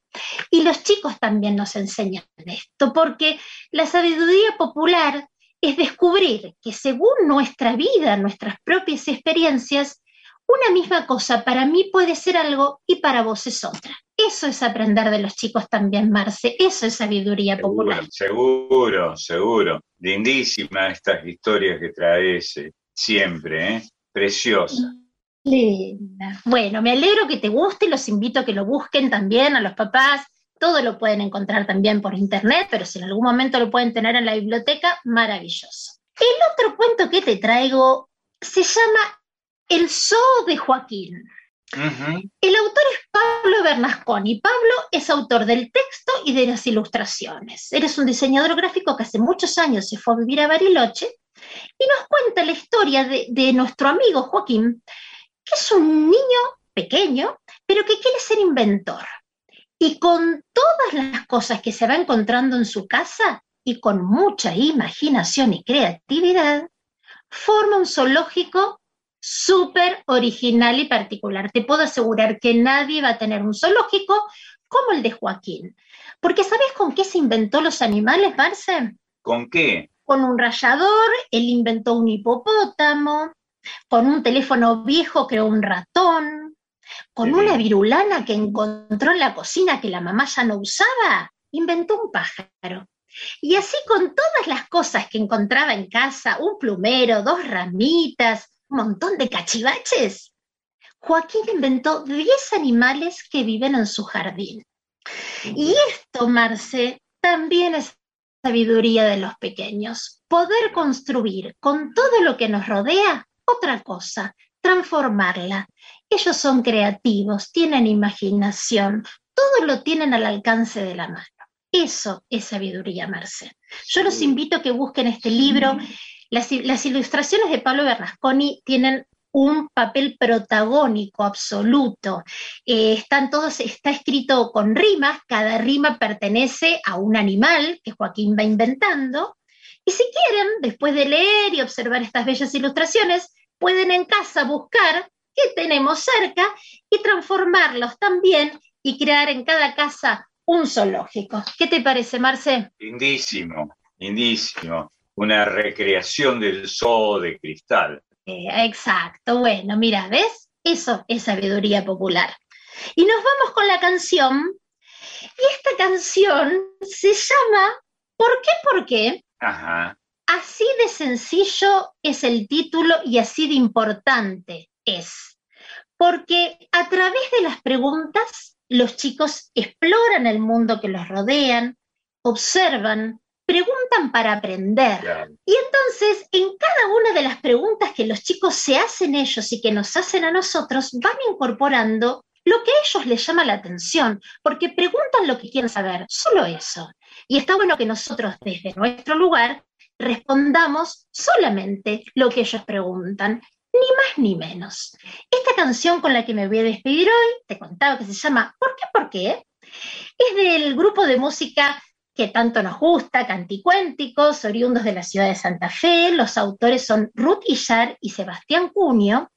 Y los chicos también nos enseñan esto, porque la sabiduría popular es descubrir que según nuestra vida, nuestras propias experiencias, una misma cosa para mí puede ser algo y para vos es otra. Eso es aprender de los chicos también, Marce. Eso es sabiduría popular. Seguro, seguro. Lindísima estas historias que traes eh, siempre, ¿eh? Preciosa. Linda. Bueno, me alegro que te guste, los invito a que lo busquen también a los papás. Todo lo pueden encontrar también por internet, pero si en algún momento lo pueden tener en la biblioteca, maravilloso. El otro cuento que te traigo se llama El Zoo de Joaquín. El autor es Pablo Bernasconi. Pablo es autor del texto y de las ilustraciones. Eres un diseñador gráfico que hace muchos años se fue a vivir a Bariloche y nos cuenta la historia de, de nuestro amigo Joaquín, que es un niño pequeño, pero que quiere ser inventor. Y con todas las cosas que se va encontrando en su casa y con mucha imaginación y creatividad, forma un zoológico súper original y particular. Te puedo asegurar que nadie va a tener un zoológico como el de Joaquín. Porque ¿sabes con qué se inventó los animales, Marce? ¿Con qué? Con un rayador, él inventó un hipopótamo, con un teléfono viejo creó un ratón, con una virulana que encontró en la cocina que la mamá ya no usaba, inventó un pájaro. Y así con todas las cosas que encontraba en casa, un plumero, dos ramitas, un montón de cachivaches, Joaquín inventó 10 animales que viven en su jardín. Y esto, Marce, también es sabiduría de los pequeños, poder construir con todo lo que nos rodea otra cosa, transformarla. Ellos son creativos, tienen imaginación, todo lo tienen al alcance de la mano. Eso es sabiduría, Marce. Yo los invito a que busquen este libro. Las, ilustraciones de Pablo Bernasconi tienen un papel protagónico absoluto. Eh, están todos, está escrito con rimas, cada rima pertenece a un animal que Joaquín va inventando. Y si quieren, después de leer y observar estas bellas ilustraciones, pueden en casa buscar qué tenemos cerca y transformarlos también y crear en cada casa un zoológico. ¿Qué te parece, Marce? Lindísimo, lindísimo. Una recreación del zoo de cristal. Eh, exacto, bueno, mira, ¿ves? Eso es sabiduría popular. Y nos vamos con la canción. Y esta canción se llama ¿Por qué? ¿Por qué? Ajá. Así de sencillo es el título y así de importante es. Porque a través de las preguntas, los chicos exploran el mundo que los rodean, observan, preguntan para aprender. Y entonces, en cada una de las preguntas que los chicos se hacen ellos y que nos hacen a nosotros, van incorporando lo que a ellos les llama la atención, porque preguntan lo que quieren saber, solo eso. Y está bueno que nosotros desde nuestro lugar respondamos solamente lo que ellos preguntan, ni más ni menos. Esta canción con la que me voy a despedir hoy, te contaba que se llama ¿Por qué? ¿Por qué? Es del grupo de música que tanto nos gusta, Canticuénticos, oriundos de la ciudad de Santa Fe. Los autores son Ruth Illar y Sebastián Cunio.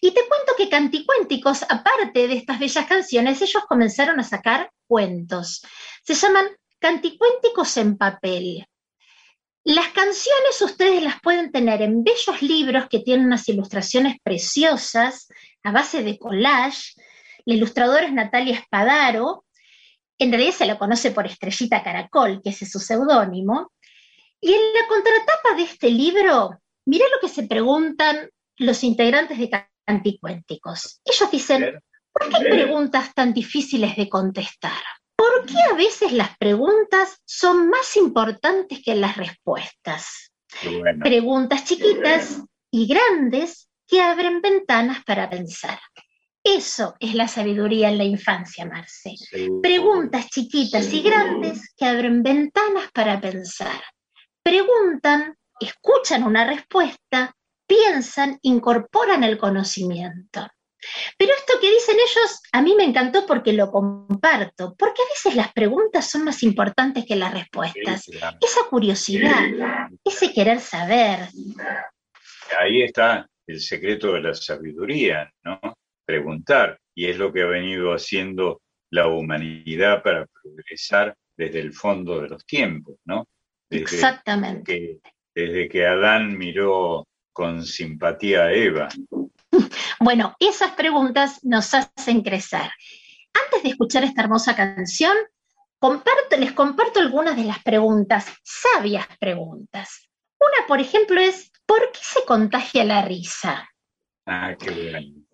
Y te cuento que Canticuénticos, aparte de estas bellas canciones, ellos comenzaron a sacar cuentos. Se llaman Canticuénticos en papel. Las canciones ustedes las pueden tener en bellos libros que tienen unas ilustraciones preciosas a base de collage. La ilustradora es Natalia Espadaro, en realidad se la conoce por Estrellita Caracol, que ese es su seudónimo. Y en la contratapa de este libro, mirá lo que se preguntan los integrantes de Canticuénticos. Ellos dicen, ¿por qué preguntas tan difíciles de contestar? ¿Por qué a veces las preguntas son más importantes que las respuestas? Preguntas chiquitas y grandes que abren ventanas para pensar. Eso es la sabiduría en la infancia, Marce. Preguntas chiquitas y grandes que abren ventanas para pensar. Preguntan, escuchan una respuesta, piensan, incorporan el conocimiento. Pero esto que dicen ellos a mí me encantó porque lo comparto, porque a veces las preguntas son más importantes que las respuestas. Esa curiosidad, ese querer saber. Ahí está el secreto de la sabiduría, ¿no? Preguntar, y es lo que ha venido haciendo la humanidad para progresar desde el fondo de los tiempos, ¿no? Exactamente. desde que Adán miró con simpatía a Eva. Bueno, esas preguntas nos hacen crecer. Antes de escuchar esta hermosa canción, les comparto algunas de las preguntas, sabias preguntas. Una, por ejemplo, es, ¿por qué se contagia la risa? Ah, qué bien.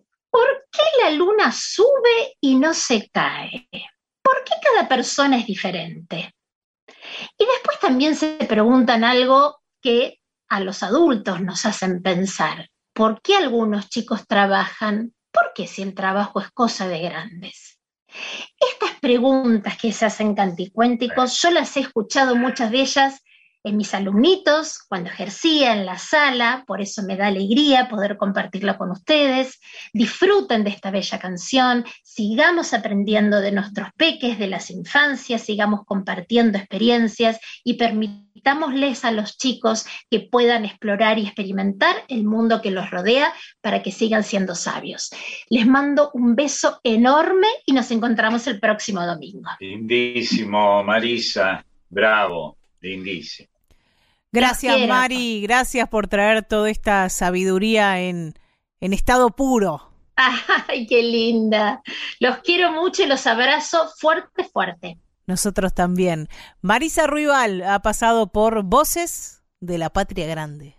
¿Por qué la luna sube y no se cae? ¿Por qué cada persona es diferente? Y después también se preguntan algo que a los adultos nos hacen pensar. ¿Por qué algunos chicos trabajan? ¿Por qué si el trabajo es cosa de grandes? Estas preguntas que se hacen canticuénticos, yo las he escuchado muchas de ellas en mis alumnitos, cuando ejercía en la sala, por eso me da alegría poder compartirla con ustedes. Disfruten de esta bella canción, sigamos aprendiendo de nuestros peques, de las infancias, sigamos compartiendo experiencias y permitámosles a los chicos que puedan explorar y experimentar el mundo que los rodea para que sigan siendo sabios. Les mando un beso enorme y nos encontramos el próximo domingo. Lindísimo, Marisa, bravo, lindísimo. Gracias, Mari. Gracias por traer toda esta sabiduría en, en estado puro. Ay, qué linda. Los quiero mucho y los abrazo fuerte, fuerte. Nosotros también. Marisa Ruibal ha pasado por Voces de la Patria Grande.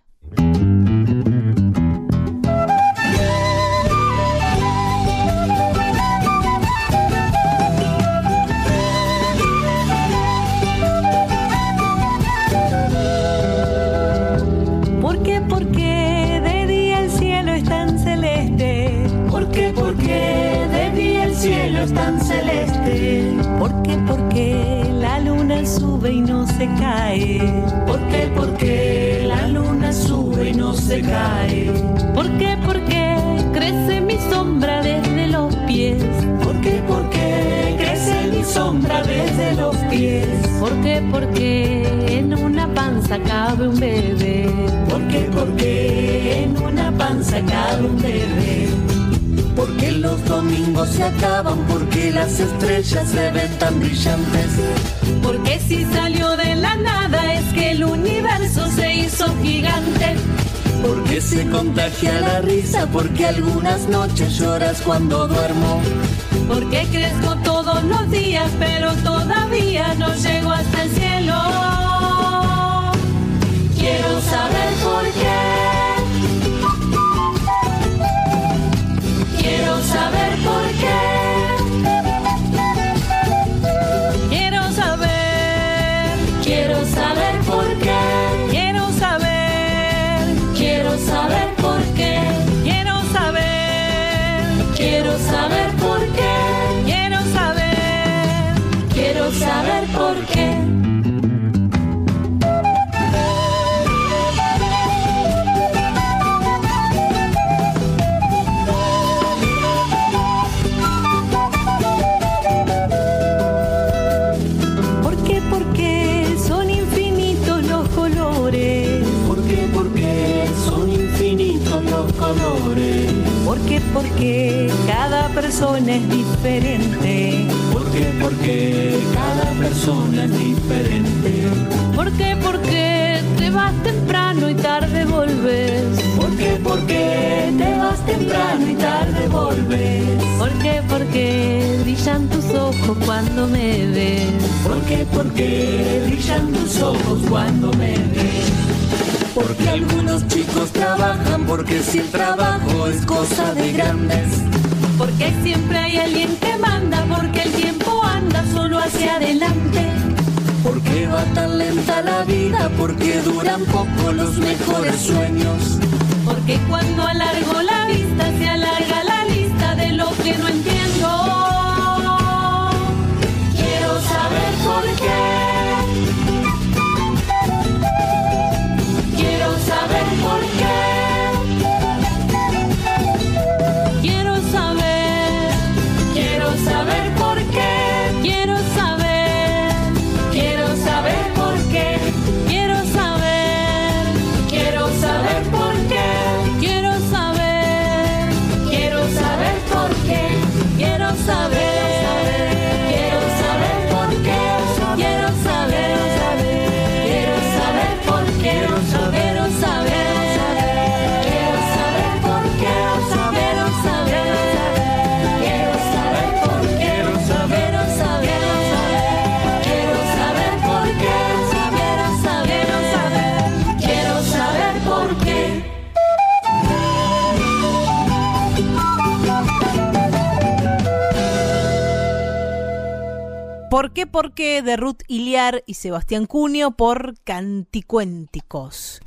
Tan celestes. ¿Por qué? Porque la luna sube y no se cae. ¿Por qué? Porque la luna sube y no se cae. ¿Por qué? Porque crece mi sombra desde los pies. ¿Por qué? Porque crece mi sombra desde los pies. ¿Por qué? Porque en una panza cabe un bebé. ¿Por qué? Porque en una panza cabe un bebé. Porque los domingos se acaban, porque las estrellas se ven tan brillantes. Porque si salió de la nada es que el universo se hizo gigante. Porque se contagia la risa, porque algunas noches lloras cuando duermo. Porque crezco todos los días, pero todavía no llego hasta el cielo. Quiero saber por qué. Saber por qué. Persona es diferente. ¿Por qué? Porque cada persona es diferente. ¿Por qué? Porque te vas temprano y tarde volves. ¿Por qué? Porque te vas temprano y tarde volves. ¿Por qué? Porque brillan tus ojos cuando me ves. ¿Por qué? Porque brillan tus ojos cuando me ves. Porque algunos chicos trabajan, porque si el trabajo es cosa de grandes. Porque siempre hay alguien que manda, porque el tiempo anda solo hacia adelante. Porque va tan lenta la vida, porque duran poco los mejores sueños. Porque cuando alargo la vista se alarga la lista de lo que no entiendo. Qué? Porque de Ruth Iliar y Sebastián Cunio por Canticuénticos.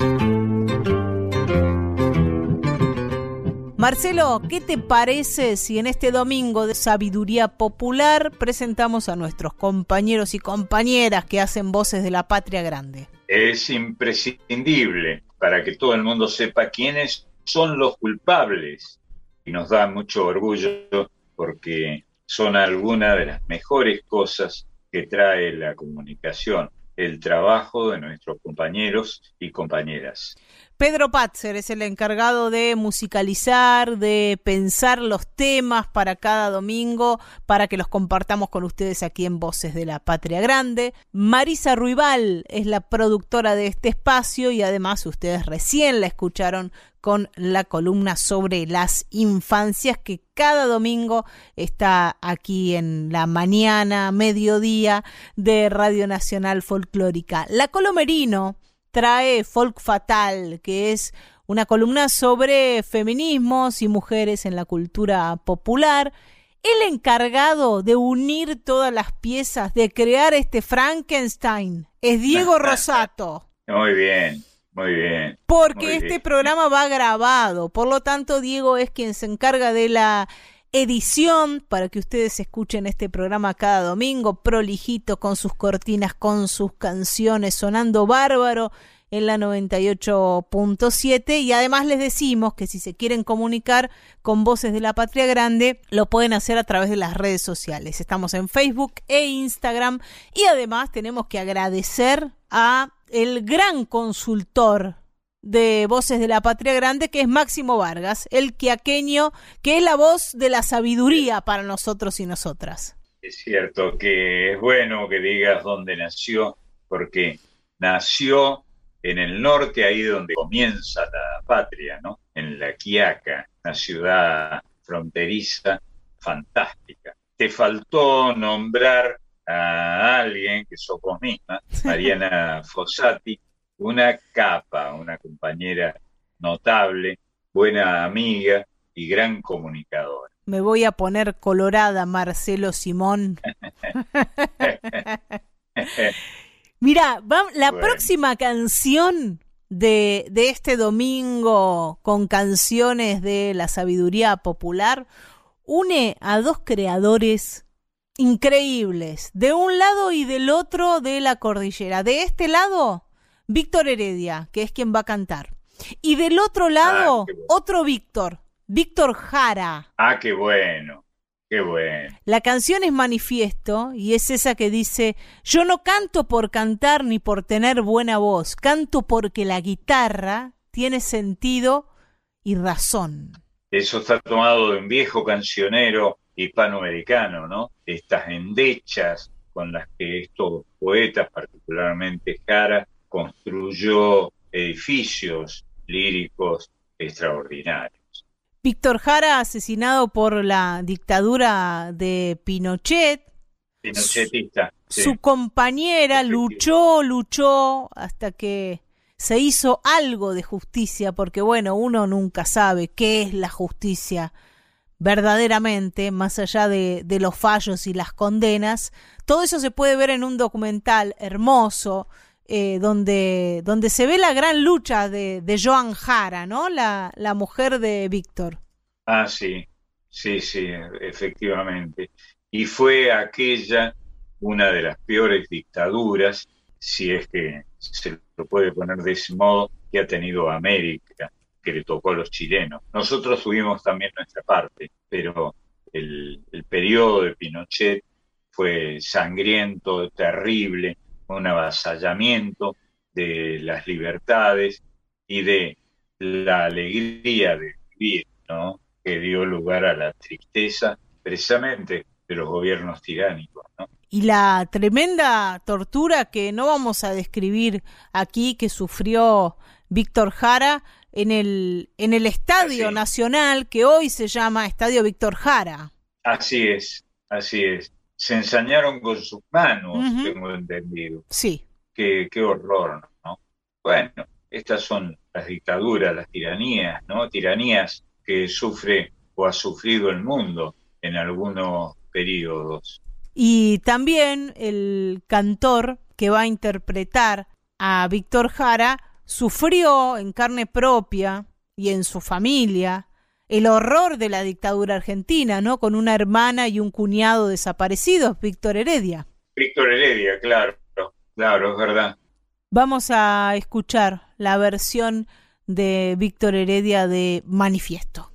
Marcelo, ¿qué te parece si en este domingo de sabiduría popular presentamos a nuestros compañeros y compañeras que hacen voces de la patria grande? Es imprescindible para que todo el mundo sepa quiénes son los culpables y nos da mucho orgullo porque son algunas de las mejores cosas trae la comunicación, el trabajo de nuestros compañeros y compañeras. Pedro Patzer es el encargado de musicalizar, de pensar los temas para cada domingo, para que los compartamos con ustedes aquí en Voces de la Patria Grande. Marisa Ruibal es la productora de este espacio y además ustedes recién la escucharon con la columna sobre las infancias que cada domingo está aquí en la mañana, mediodía de Radio Nacional Folclórica. La Colomerino trae Folk Fatal, que es una columna sobre feminismos y mujeres en la cultura popular. El encargado de unir todas las piezas, de crear este Frankenstein, es Diego Rosato. Muy bien, muy bien. Porque Muy este bien. programa va grabado, por lo tanto Diego es quien se encarga de la edición para que ustedes escuchen este programa cada domingo, prolijito con sus cortinas, con sus canciones, sonando bárbaro en la 98.7 y además les decimos que si se quieren comunicar con Voces de la Patria Grande lo pueden hacer a través de las redes sociales. Estamos en Facebook e Instagram y además tenemos que agradecer a el gran consultor de Voces de la Patria Grande, que es Máximo Vargas, el quiaqueño, que es la voz de la sabiduría para nosotros y nosotras. Es cierto que es bueno que digas dónde nació, porque nació en el norte, ahí donde comienza la patria, ¿no? En La Quiaca, una ciudad fronteriza fantástica. Te faltó nombrar a alguien que sos vos misma, Mariana Fossati, una capa, una compañera notable, buena amiga y gran comunicadora. Me voy a poner colorada, Marcelo Simón. Mira, la próxima canción de, de, este domingo con canciones de la sabiduría popular une a dos creadores increíbles, de un lado y del otro de la cordillera. De este lado, Víctor Heredia, que es quien va a cantar. Y del otro lado, ah, otro Víctor, Víctor Jara. Ah, qué bueno. Qué bueno. La canción es manifiesto y es esa que dice, yo no canto por cantar ni por tener buena voz, canto porque la guitarra tiene sentido y razón. Eso está tomado de un viejo cancionero hispanoamericano, ¿no? Estas endechas con las que estos poetas, particularmente Jara, construyó edificios líricos extraordinarios. Víctor Jara asesinado por la dictadura de Pinochet. Pinochetista. Su compañera luchó, luchó hasta que se hizo algo de justicia, porque bueno, uno nunca sabe qué es la justicia verdaderamente, más allá de, de, los fallos y las condenas. Todo eso se puede ver en un documental hermoso, eh, donde, donde se ve la gran lucha de, de Joan Jara, ¿no? La, la mujer de Víctor. Ah, sí, sí, sí, efectivamente. Y fue aquella una de las peores dictaduras, si es que se lo puede poner de ese modo, que ha tenido América, que le tocó a los chilenos. Nosotros tuvimos también nuestra parte, pero el, el periodo de Pinochet fue sangriento, terrible, un avasallamiento de las libertades y de la alegría de vivir, ¿no? que dio lugar a la tristeza precisamente de los gobiernos tiránicos. ¿no? Y la tremenda tortura que no vamos a describir aquí que sufrió Víctor Jara en el, en el Estadio Nacional que hoy se llama Estadio Víctor Jara. Así es, así es se ensañaron con sus manos, tengo entendido. Sí. Qué, qué horror, ¿no? Bueno, estas son las dictaduras, las tiranías, ¿no? Tiranías que sufre o ha sufrido el mundo en algunos periodos. Y también el cantor que va a interpretar a Víctor Jara sufrió en carne propia y en su familia el horror de la dictadura argentina, ¿no? Con una hermana y un cuñado desaparecidos, Víctor Heredia. Víctor Heredia, claro, claro, es verdad. Vamos a escuchar la versión de Víctor Heredia de Manifiesto.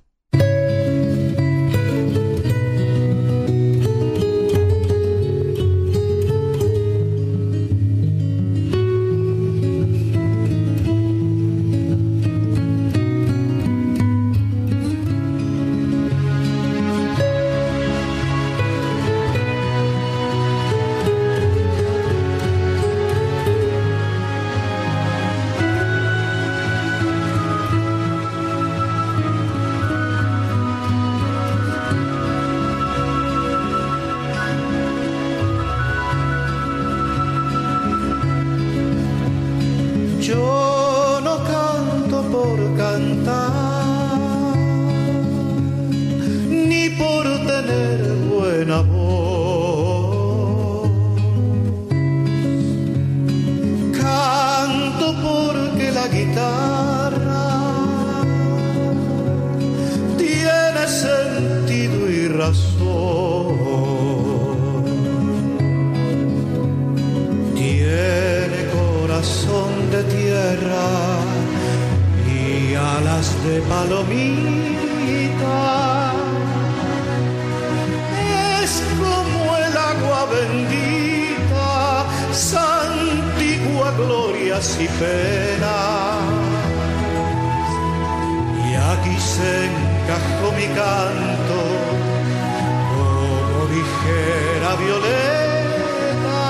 Y penas. Y aquí se encajó mi canto como ligera violeta.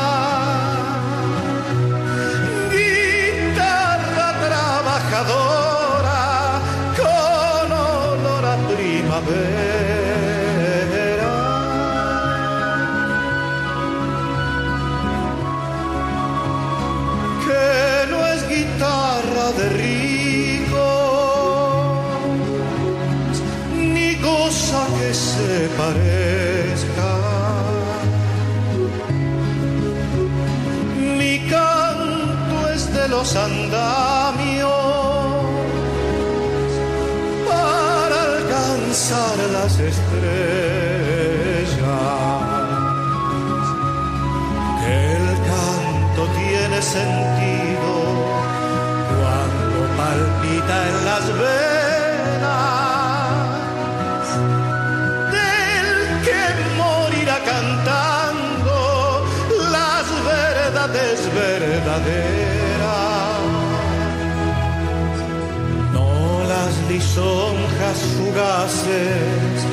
Guitarra trabajadora con olor a primavera. Las estrellas. Que el canto tiene sentido cuando palpita en las venas del que morirá cantando las verdades verdaderas. No las lisonjas fugaces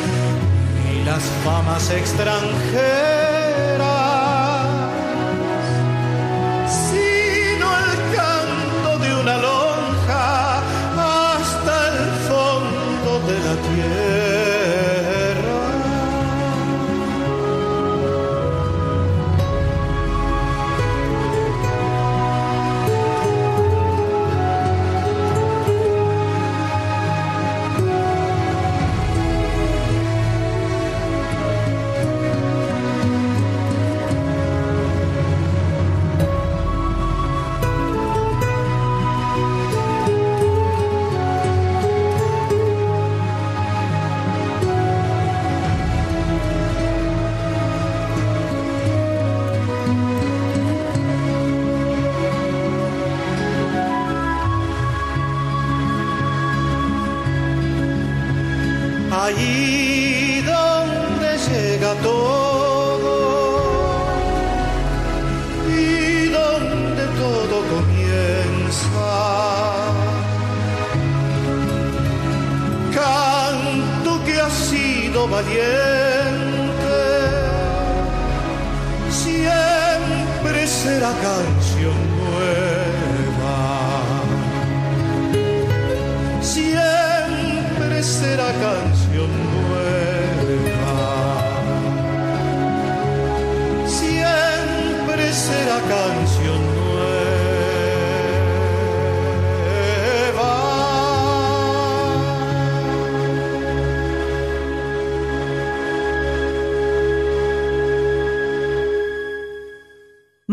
ni las famas extranjeras, sino el canto de una lonja hasta el fondo de la tierra.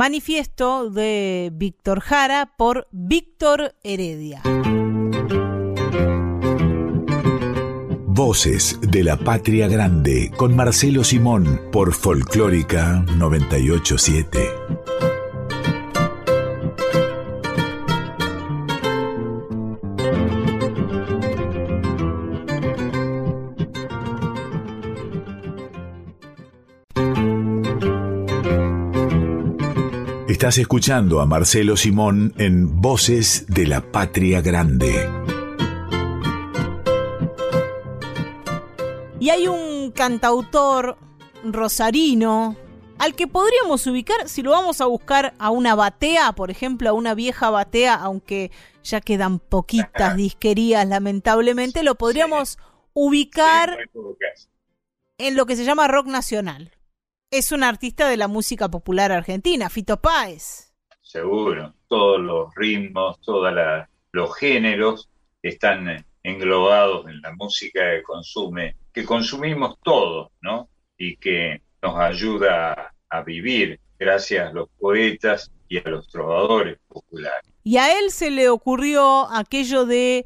Manifiesto de Víctor Jara por Víctor Heredia. Voces de la Patria Grande con Marcelo Simón por Folclórica 987. Estás escuchando a Marcelo Simón en Voces de la Patria Grande. Y hay un cantautor rosarino al que podríamos ubicar, si lo vamos a buscar a una batea, por ejemplo, a una vieja batea, aunque ya quedan poquitas disquerías, lamentablemente, lo podríamos ubicar en lo que se llama rock nacional. Es un artista de la música popular argentina, Fito Páez. Seguro, todos los ritmos, todos los géneros están englobados en la música que consume, que consumimos todos, ¿no? Y que nos ayuda a, a vivir gracias a los poetas y a los trovadores populares. Y a él se le ocurrió aquello de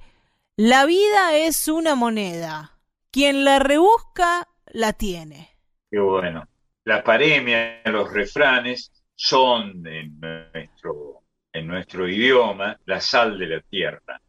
la vida es una moneda, quien la rebusca la tiene. Qué bueno. La paremia, los refranes son en nuestro, en nuestro idioma la sal de la tierra,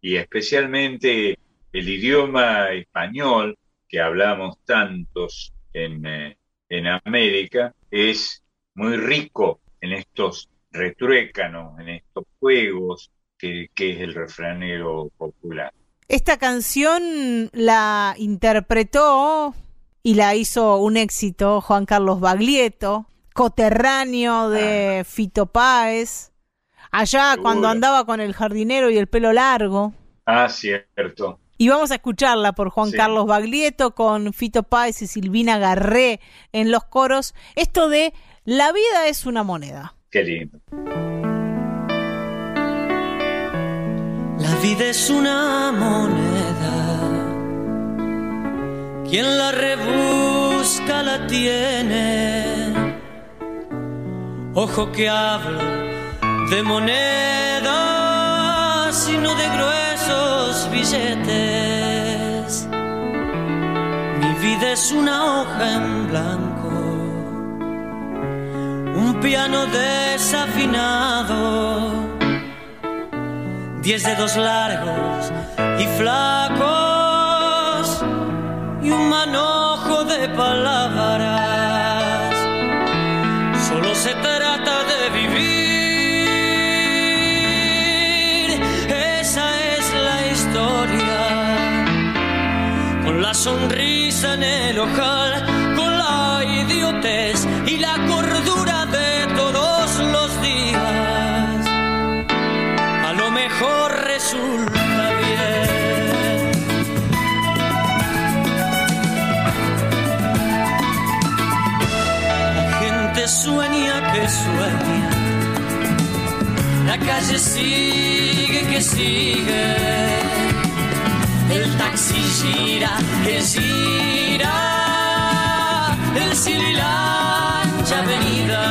y especialmente el idioma español, que hablamos tantos en, eh, en América, es muy rico en estos retruécanos, en estos juegos que es el refranero popular. Esta canción la interpretó y la hizo un éxito Juan Carlos Baglietto, coterráneo de ah. Fito Páez, allá cuando andaba con el jardinero y el pelo largo. Ah, cierto. Y vamos a escucharla por Juan Carlos Baglietto con Fito Páez y Silvina Garré en los coros. Esto de La vida es una moneda. Qué lindo. La vida es una moneda. Quien la rebusca la tiene. Ojo que hablo de monedas y no de gruesos billetes. Mi vida es una hoja en blanco, un piano desafinado diez dedos largos y flacos y un manojo de palabras. Solo se trata de vivir, esa es la historia, con la sonrisa en el ojal, calle sigue que sigue. El taxi gira, que gira, el sililancha venida.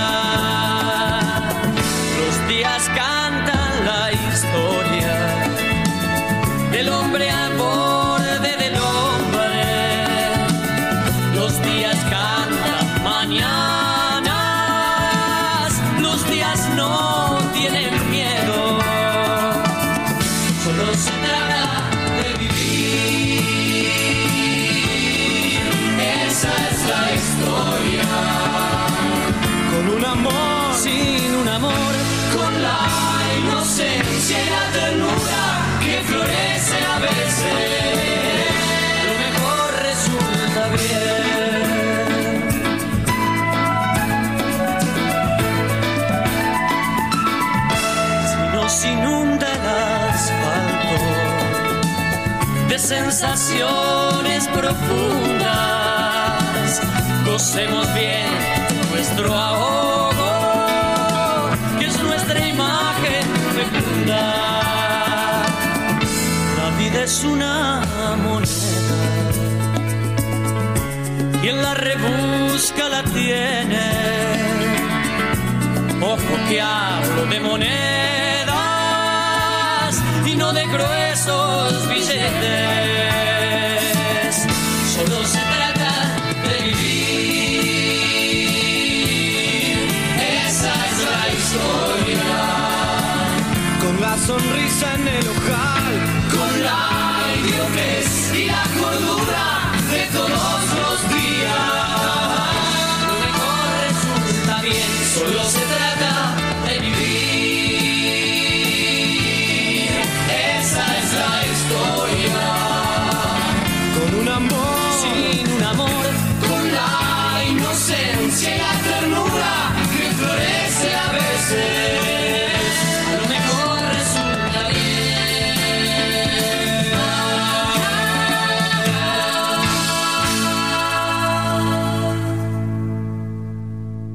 Los días cantan sensaciones profundas, gocemos bien nuestro ahogo, que es nuestra imagen fecunda vida es una moneda. Quien la rebusca la tiene. Ojo que hablo de monedas y no de gruesos billetes. Solo se trata de vivir. Esa es la historia. Con la sonrisa en el ojal con la idiotez y la cordura de todos los días.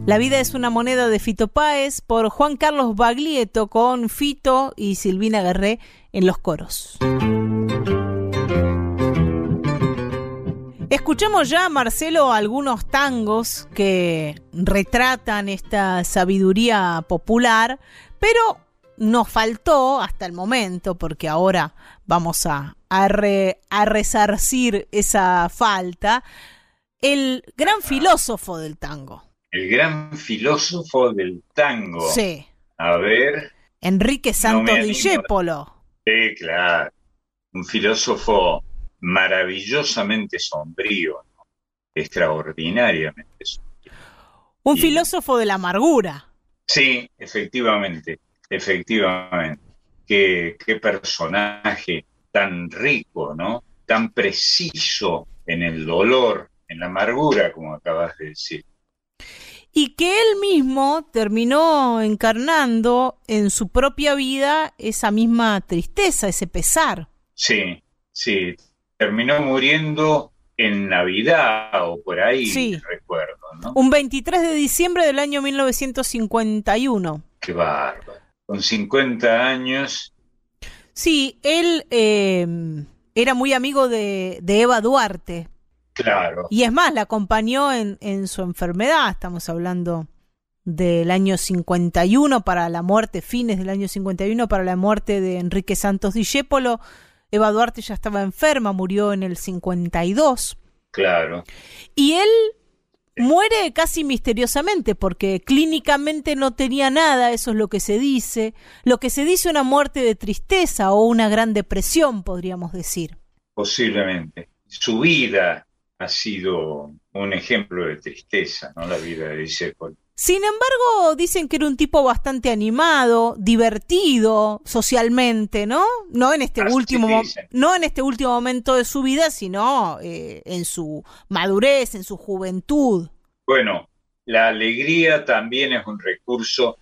La vida es una moneda de Fito Páez por Juan Carlos Baglietto con Fito y Silvina Guerré en los coros. Escuchemos ya, Marcelo, algunos tangos que retratan esta sabiduría popular, pero nos faltó hasta el momento, porque ahora vamos a, a resarcir esa falta, el gran filósofo del tango. El gran filósofo del tango. Sí. A ver. Enrique Santos Discépolo. Sí, claro. Un filósofo maravillosamente sombrío, extraordinariamente sombrío. Un filósofo de la amargura. Sí, efectivamente, efectivamente. Qué, qué personaje tan rico, ¿no? Tan preciso en el dolor, en la amargura, como acabas de decir. Y que él mismo terminó encarnando en su propia vida esa misma tristeza, ese pesar. Sí, sí. Terminó muriendo en Navidad o por ahí, sí. recuerdo, ¿no? Un 23 de diciembre del año 1951. Qué bárbaro. Con 50 años. Sí, él eh, era muy amigo de, de Eva Duarte. Claro. Y es más, la acompañó en, en su enfermedad. Estamos hablando del año 51 para la muerte, fines del año 51 para la muerte de Enrique Santos Discépolo. Eva Duarte ya estaba enferma, murió en el 52. Claro. Y él muere casi misteriosamente porque clínicamente no tenía nada, eso es lo que se dice. Lo que se dice una muerte de tristeza o una gran depresión, podríamos decir. Posiblemente. Su vida ha sido un ejemplo de tristeza, ¿no? La vida de Discépolo. Sin embargo, dicen que era un tipo bastante animado, divertido socialmente, ¿no? No en este último, no en este último momento de su vida, sino eh, en su madurez, en su juventud. Bueno, la alegría también es un recurso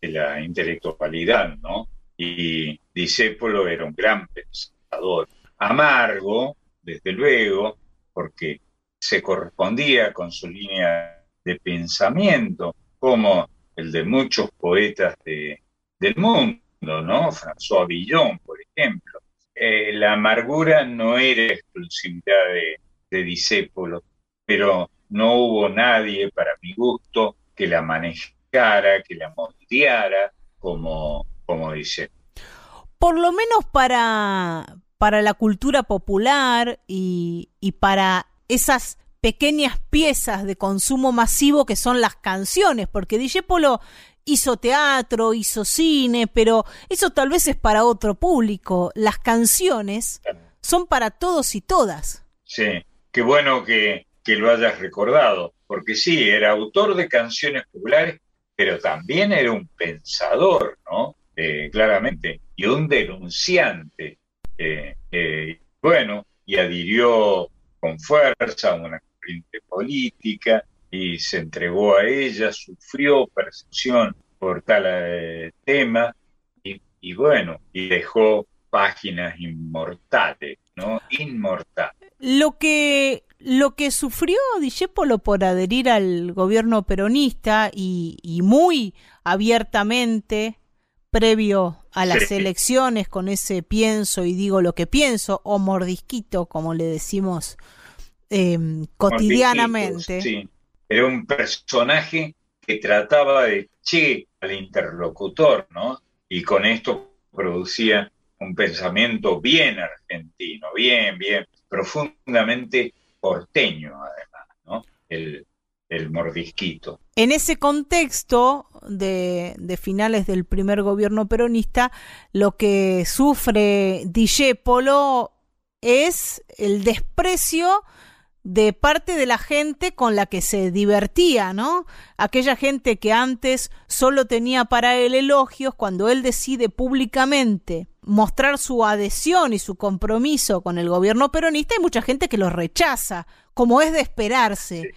de la intelectualidad, ¿no? Y Discépolo era un gran pensador, amargo, desde luego, porque se correspondía con su línea de pensamiento, como el de muchos poetas de, del mundo, ¿no? François Villon, por ejemplo. Eh, la amargura no era exclusividad de, de pero no hubo nadie, para mi gusto, que la manejara, que la moldeara, como, como dice. Por lo menos para, para la cultura popular y, y para esas pequeñas piezas de consumo masivo que son las canciones, porque Polo hizo teatro, hizo cine, pero eso tal vez es para otro público. Las canciones son para todos y todas. Sí, qué bueno que, que lo hayas recordado, porque sí, era autor de canciones populares, pero también era un pensador, ¿no? Eh, claramente, y un denunciante. Bueno, y adhirió con fuerza a una política y se entregó a ella, sufrió persecución por tal eh, tema y, bueno, y dejó páginas inmortales, ¿no? Inmortales. Lo que, lo que sufrió Discépolo por adherir al gobierno peronista y, y muy abiertamente previo a las elecciones con ese pienso y digo lo que pienso o mordisquito como le decimos Em, cotidianamente. Sí, era un personaje que trataba de che al interlocutor, ¿no? Y con esto producía un pensamiento bien argentino, bien, bien, profundamente porteño, además, ¿no? El, el mordisquito. En ese contexto de, de, finales del primer gobierno peronista, lo que sufre Dijépolo es el desprecio de parte de la gente con la que se divertía, ¿no? Aquella gente que antes solo tenía para él elogios, cuando él decide públicamente mostrar su adhesión y su compromiso con el gobierno peronista, hay mucha gente que lo rechaza, como es de esperarse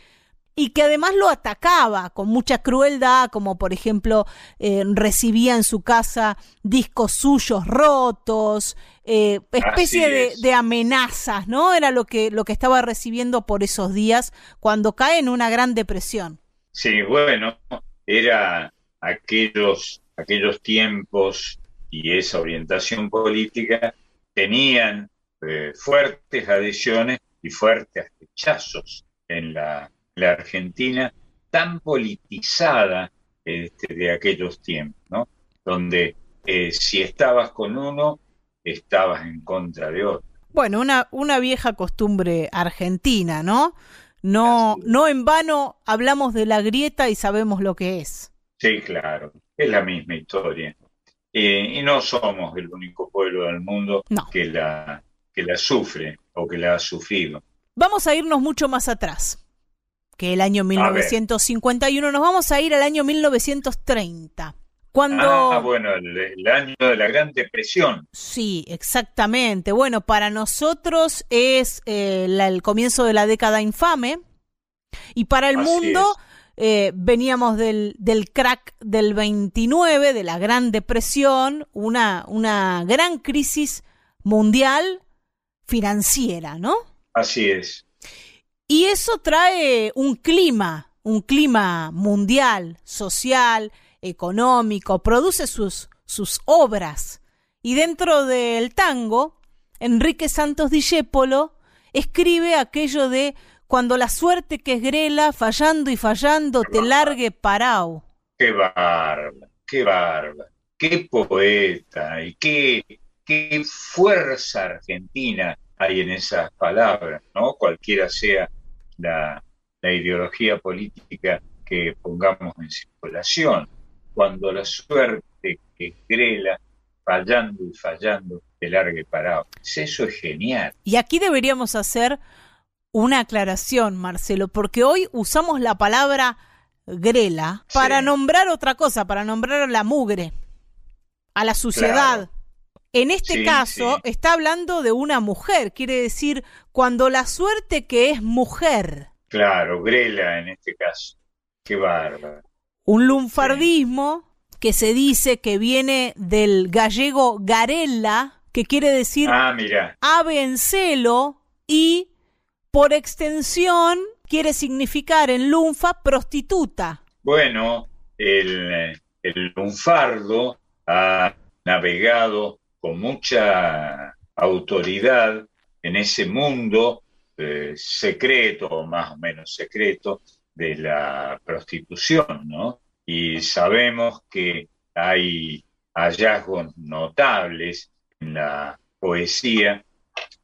y que además lo atacaba con mucha crueldad, como por ejemplo eh, recibía en su casa discos suyos rotos, eh, especie de, de, amenazas, ¿no? Era lo que, lo que estaba recibiendo por esos días cuando cae en una gran depresión. Sí, bueno, era aquellos, aquellos tiempos y esa orientación política tenían eh, fuertes adhesiones y fuertes rechazos en la la Argentina tan politizada este, de aquellos tiempos, ¿no? Donde eh, si estabas con uno, estabas en contra de otro. Bueno, una, una vieja costumbre argentina, ¿no? No, no en vano hablamos de la grieta y sabemos lo que es. Sí, claro, es la misma historia. Eh, y no somos el único pueblo del mundo que, la, que la sufre o que la ha sufrido. Vamos a irnos mucho más atrás que el año 1951. Nos vamos a ir al año 1930. Cuando... Ah, bueno, el, año de la Gran Depresión. Sí, exactamente. Bueno, para nosotros es eh, el comienzo de la década infame y para el mundo eh, veníamos del, del, crack del 29, de la Gran Depresión, una, una gran crisis mundial financiera, ¿no? Así es. Y eso trae un clima, un clima mundial, social, económico, produce sus, sus obras. Y dentro del tango, Enrique Santos Discépolo escribe aquello de cuando la suerte que es grela, fallando y fallando, te largue parao. Qué barba, qué barba, qué poeta y qué, qué fuerza argentina hay en esas palabras, ¿no? Cualquiera sea la, la ideología política que pongamos en circulación cuando la suerte que grela, fallando y fallando, te largue parado. Eso es genial. Y aquí deberíamos hacer una aclaración, Marcelo, porque hoy usamos la palabra grela para nombrar otra cosa, para nombrar a la mugre, a la suciedad. En este caso está hablando de una mujer, quiere decir cuando la suerte que es mujer. Claro, grela en este caso. Qué bárbaro un lunfardismo que se dice que viene del gallego garella, que quiere decir ah, mira. ave en celo, y por extensión quiere significar en lunfa prostituta. Bueno, el, el lunfardo ha navegado con mucha autoridad en ese mundo eh, secreto, más o menos secreto, de la prostitución, ¿no? Y sabemos que hay hallazgos notables en la poesía,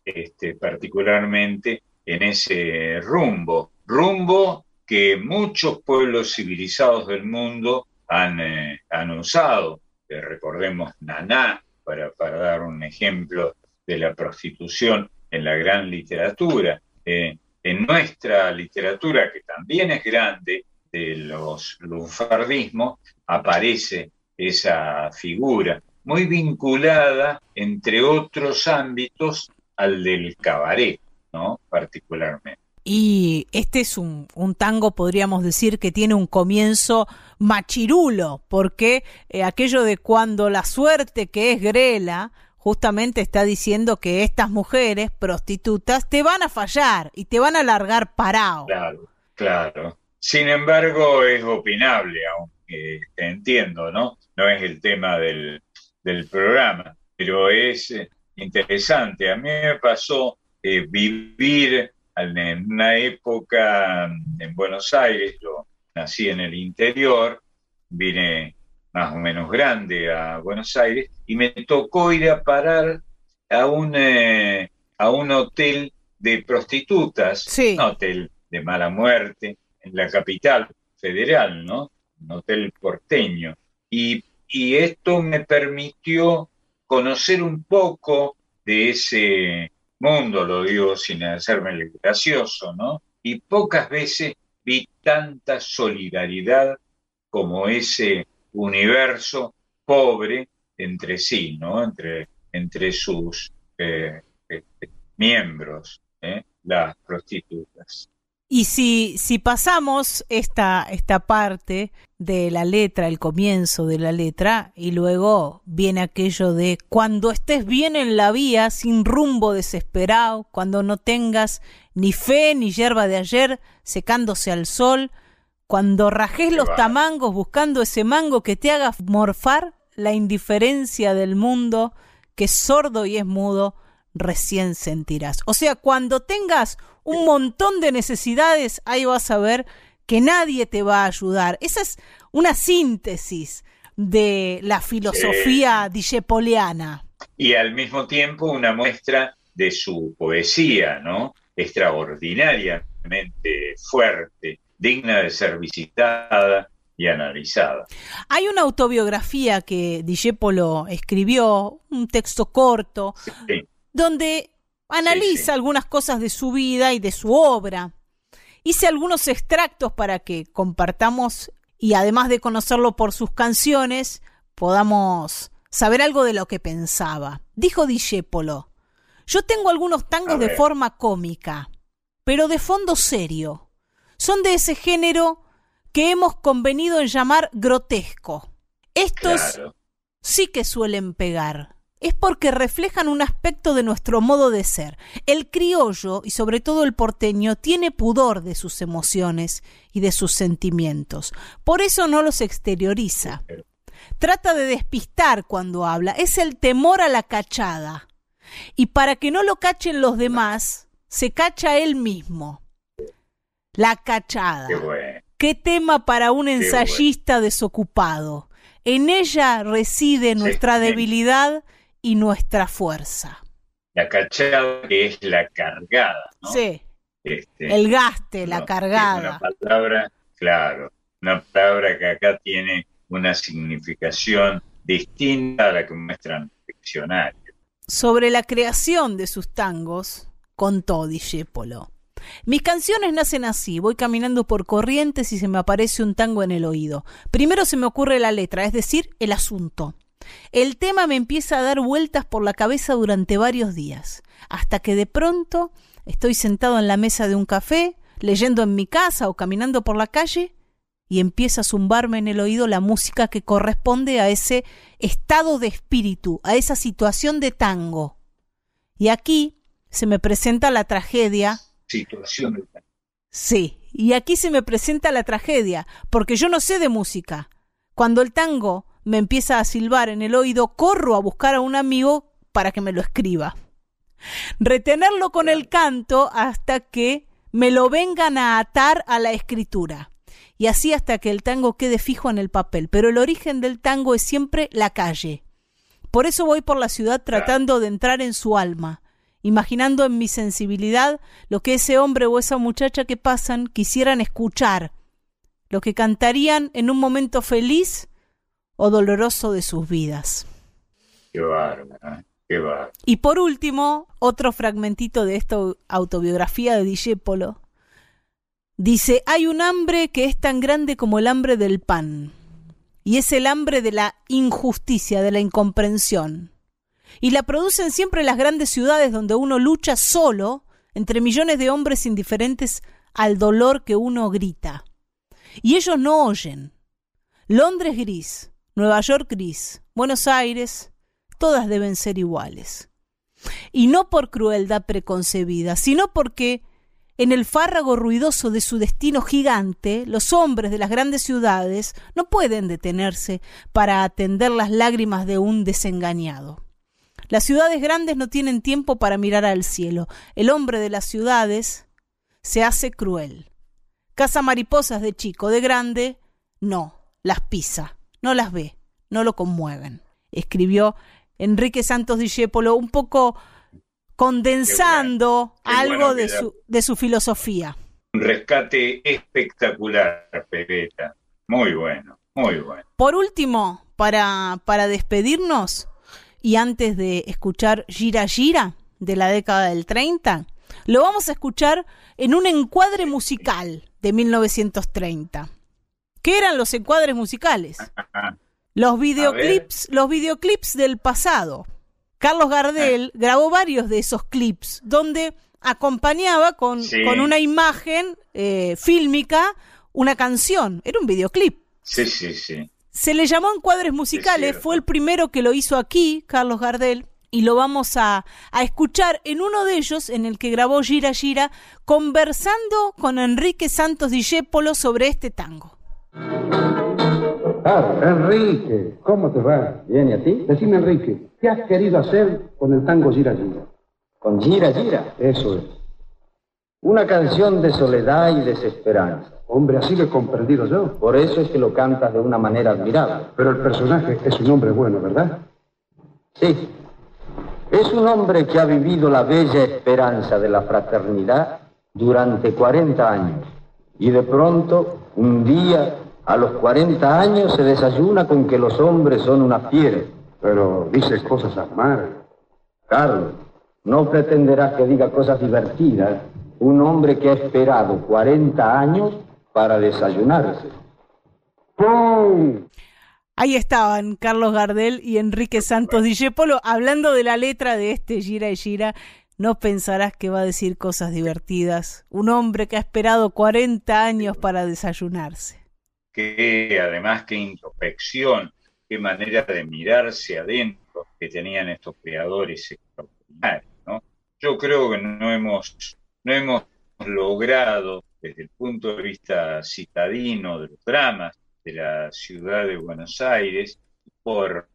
este, particularmente en ese rumbo, rumbo que muchos pueblos civilizados del mundo han, eh, usado. Eh, recordemos Naná, para, dar un ejemplo de la prostitución en la gran literatura. Eh, en nuestra literatura, que también es grande, de los lunfardismos, aparece esa figura, muy vinculada, entre otros ámbitos, al del cabaret, ¿no? Particularmente. Y este es un, un, tango, podríamos decir, que tiene un comienzo machirulo, porque eh, aquello de cuando la suerte que es grela justamente está diciendo que estas mujeres prostitutas te van a fallar y te van a largar parado. Claro, claro. Sin embargo, es opinable, aunque te entiendo, ¿no? No es el tema del, del programa, pero es eh, interesante. A mí me pasó eh, vivir en una época en Buenos Aires, yo nací en el interior, vine más o menos grande a Buenos Aires y me tocó ir a parar a un, eh, a un hotel de prostitutas, un hotel de mala muerte en la capital federal, ¿no? Un hotel porteño. Y, y esto me permitió conocer un poco de ese mundo, lo digo sin hacerme gracioso, ¿no? Y pocas veces vi tanta solidaridad como ese universo pobre entre sí, ¿no? Entre, entre sus eh, este, miembros, ¿eh? las prostitutas. Y si, si pasamos esta, esta parte de la letra, el comienzo de la letra, y luego viene aquello de cuando estés bien en la vía, sin rumbo desesperado, cuando no tengas ni fe ni hierba de ayer secándose al sol, cuando rajes los tamangos buscando ese mango que te haga morfar la indiferencia del mundo, que es sordo y es mudo, recién sentirás. O sea, cuando tengas un montón de necesidades, ahí vas a ver que nadie te va a ayudar. Esa es una síntesis de la filosofía sí. Y al mismo tiempo una muestra de su poesía, ¿no? Extraordinaria realmente fuerte, digna de ser visitada y analizada. Hay una autobiografía que Dijépolo escribió, un texto corto, donde analiza algunas cosas de su vida y de su obra. Hice algunos extractos para que compartamos y además de conocerlo por sus canciones, podamos saber algo de lo que pensaba. Dijo Dijépolo, yo tengo algunos tangos de forma cómica, pero de fondo serio. Son de ese género que hemos convenido en llamar grotesco. Estos sí que suelen pegar. Es porque reflejan un aspecto de nuestro modo de ser. El criollo, y sobre todo el porteño, tiene pudor de sus emociones y de sus sentimientos. Por eso no los exterioriza. Trata de despistar cuando habla. Es el temor a la cachada. Y para que no lo cachen los demás, se cacha él mismo. La cachada. Qué, tema para un ensayista desocupado. En ella reside nuestra debilidad y nuestra fuerza. La cachada que es la cargada, ¿no? Sí. Este, el gaste, la cargada. Una palabra, claro, una palabra que acá tiene una significación distinta a la que muestran diccionarios. Sobre la creación de sus tangos, contó Dijépolo. Mis canciones nacen así, voy caminando por corrientes y se me aparece un tango en el oído. Primero se me ocurre la letra, es decir, el asunto. El tema me empieza a dar vueltas por la cabeza durante varios días, hasta que de pronto estoy sentado en la mesa de un café, leyendo en mi casa o caminando por la calle, y empieza a zumbarme en el oído la música que corresponde a ese estado de espíritu, a esa situación de tango. Y aquí se me presenta la tragedia. Situación de tango. Sí, y aquí se me presenta la tragedia, porque yo no sé de música. Cuando el tango me empieza a silbar en el oído, corro a buscar a un amigo para que me lo escriba. Retenerlo con el canto hasta que me lo vengan a atar a la escritura y así hasta que el tango quede fijo en el papel. Pero el origen del tango es siempre la calle. Por eso voy por la ciudad tratando de entrar en su alma, imaginando en mi sensibilidad lo que ese hombre o esa muchacha que pasan quisieran escuchar, lo que cantarían en un momento feliz o doloroso de sus vidas. Qué bárbaro, ¿eh? qué bárbaro. Y por último, otro fragmentito de esta autobiografía de Dijépolo, Dice, hay un hambre que es tan grande como el hambre del pan, y es el hambre de la injusticia, de la incomprensión. Y la producen siempre las grandes ciudades donde uno lucha solo entre millones de hombres indiferentes al dolor que uno grita. Y ellos no oyen. Londres gris, Nueva York gris, Buenos Aires, todas deben ser iguales. Y no por crueldad preconcebida, sino porque en el fárrago ruidoso de su destino gigante, los hombres de las grandes ciudades no pueden detenerse para atender las lágrimas de un desengañado. Las ciudades grandes no tienen tiempo para mirar al cielo. El hombre de las ciudades se hace cruel. Caza mariposas de chico, de grande, no, las pisa, no las ve, no lo conmueven. Escribió Enrique Santos Discépolo un poco condensando algo de, su, de su filosofía. Un rescate espectacular, Pepeta. Muy bueno, muy bueno. Por último, para, para despedirnos y antes de escuchar Gira Gira de la década del 30, lo vamos a escuchar en un encuadre musical de 1930. ¿Qué eran los encuadres musicales? Los videoclips, los videoclips del pasado. Carlos Gardel ah. grabó varios de esos clips donde acompañaba con, con una imagen eh, fílmica una canción. Era un videoclip. Sí, sí, sí. Se le llamó Encuadres Musicales, fue el primero que lo hizo aquí, Carlos Gardel, y lo vamos a, a, escuchar en uno de ellos, en el que grabó Gira Gira, conversando con Enrique Santos Dijépolo sobre este tango. Ah, Enrique, ¿cómo te va? Bien, ¿y a ti? Decime, Enrique, ¿qué has querido hacer con el tango Gira Gira? ¿Con Gira Gira? Eso es. Una canción de soledad y desesperanza. Hombre, así lo he comprendido yo. Por eso es que lo cantas de una manera admirable. Pero el personaje es un hombre bueno, ¿verdad? Sí. Es un hombre que ha vivido la bella esperanza de la fraternidad durante 40 años. Y de pronto, un día, a los 40 años, se desayuna con que los hombres son una fiera. Pero dices cosas amargas. Carlos, no pretenderás que diga cosas divertidas un hombre que ha esperado 40 años para desayunarse. ¡Pum! Ahí estaban Carlos Gardel y Enrique Santos Dijépolo hablando de la letra de este Gira y Gira. No pensarás que va a decir cosas divertidas. Un hombre que ha esperado 40 años para desayunarse. Que además, qué introspección, qué manera de mirarse adentro que tenían estos creadores extraordinarios. ¿no? Yo creo que no hemos, no hemos logrado, desde el punto de vista citadino de los dramas, de la ciudad de Buenos Aires, por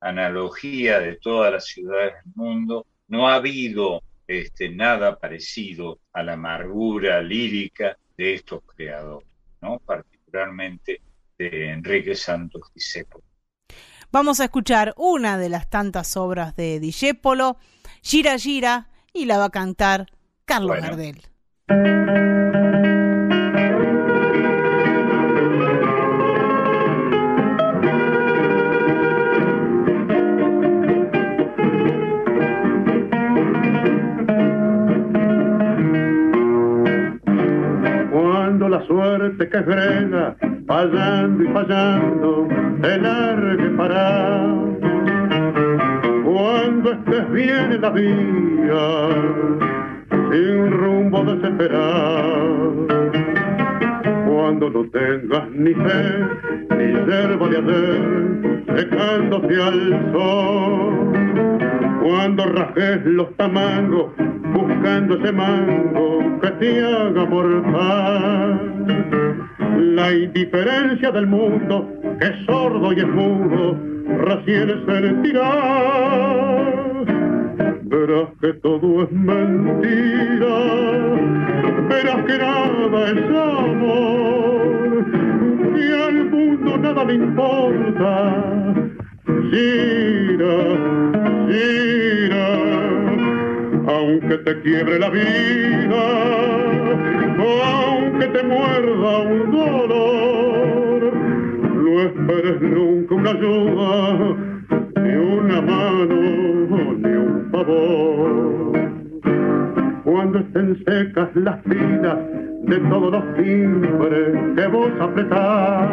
analogía de todas las ciudades del mundo, no ha habido este, nada parecido a la amargura lírica de estos creadores, ¿no? Particularmente de Enrique Santos Discépolo. Vamos a escuchar una de las tantas obras de Discépolo, Gira Gira, y la va a cantar Carlos Gardel. Suerte que frena, fallando y fallando, te largue para. Cuando estés bien en la vía, sin rumbo desesperado, cuando no tengas ni fe, ni yerba de hacer, secándose al sol, cuando rajes los tamangos, buscando ese mango que te haga mortal. La indiferencia del mundo, que es sordo y es mudo, recién sentirá. Verás que todo es mentira, verás que nada es amor, que al mundo nada le importa. Gira, gira aunque te quiebre la vida, aunque te muerda un dolor, no esperes nunca una ayuda, ni una mano, ni un favor. Cuando estén secas las vidas de todos los timbres que vos apretás,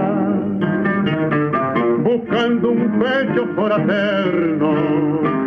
buscando un pecho fraterno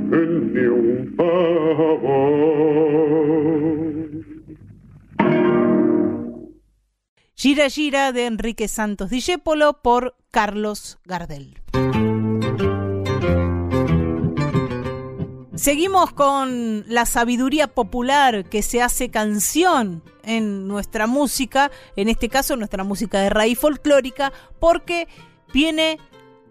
un Gira Gira de Enrique Santos Discépolo por Carlos Gardel. Seguimos con la sabiduría popular que se hace canción en nuestra música, en este caso nuestra música de raíz folclórica, porque viene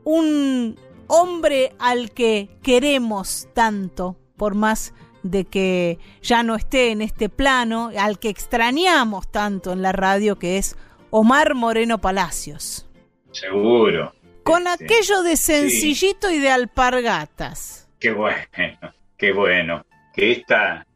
un hombre al que queremos tanto, por más de que ya no esté en este plano, al que extrañamos tanto en la radio, que es Omar Moreno Palacios. Seguro. Con aquello de sencillito y de alpargatas. Qué bueno, qué bueno. Que esta,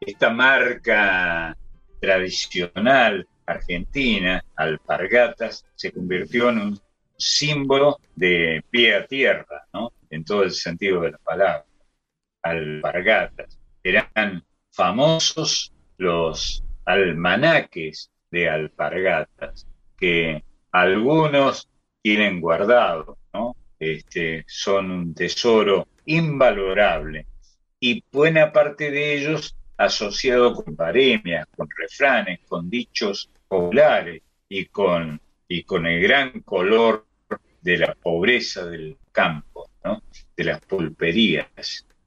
esta marca tradicional argentina, alpargatas, se convirtió en un símbolo de pie a tierra, ¿no? En todo el sentido de la palabra. Alpargatas. Eran famosos los almanaques de alpargatas, que algunos tienen guardado, ¿no? Este, son un tesoro invalorable y buena parte de ellos asociado con paremias, con refranes, con dichos populares y con, y con el gran color de la pobreza del campo, ¿no? de las pulperías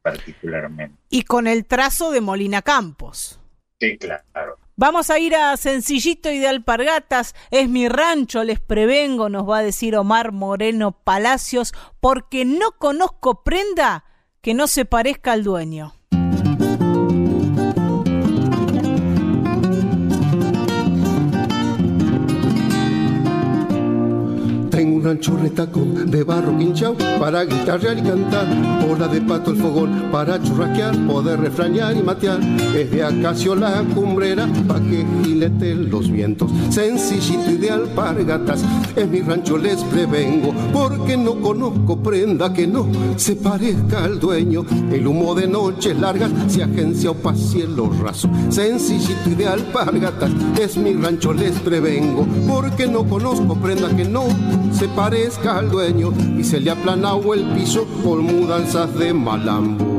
particularmente. Y con el trazo de Molina Campos. Sí, claro. Vamos a ir a Sencillito y de Alpargatas. Es mi rancho, les prevengo, nos va a decir Omar Moreno Palacios, porque no conozco prenda que no se parezca al dueño. Un rancho retaco de barro quinchao para guitarrear y cantar. Bola de pato el fogón para churrasquear, poder refrañar y matear. Es de acacio la cumbrera pa' que gileten los vientos. Sencillito y de alpargatas es mi rancho, les prevengo. Porque no conozco prenda que no se parezca al dueño. El humo de noches largas se agencia o cielo raso. Sencillito y de alpargatas es mi rancho, les prevengo. Porque no conozco prenda que no se parezca al dueño y se le aplanado el piso por mudanzas de malambo.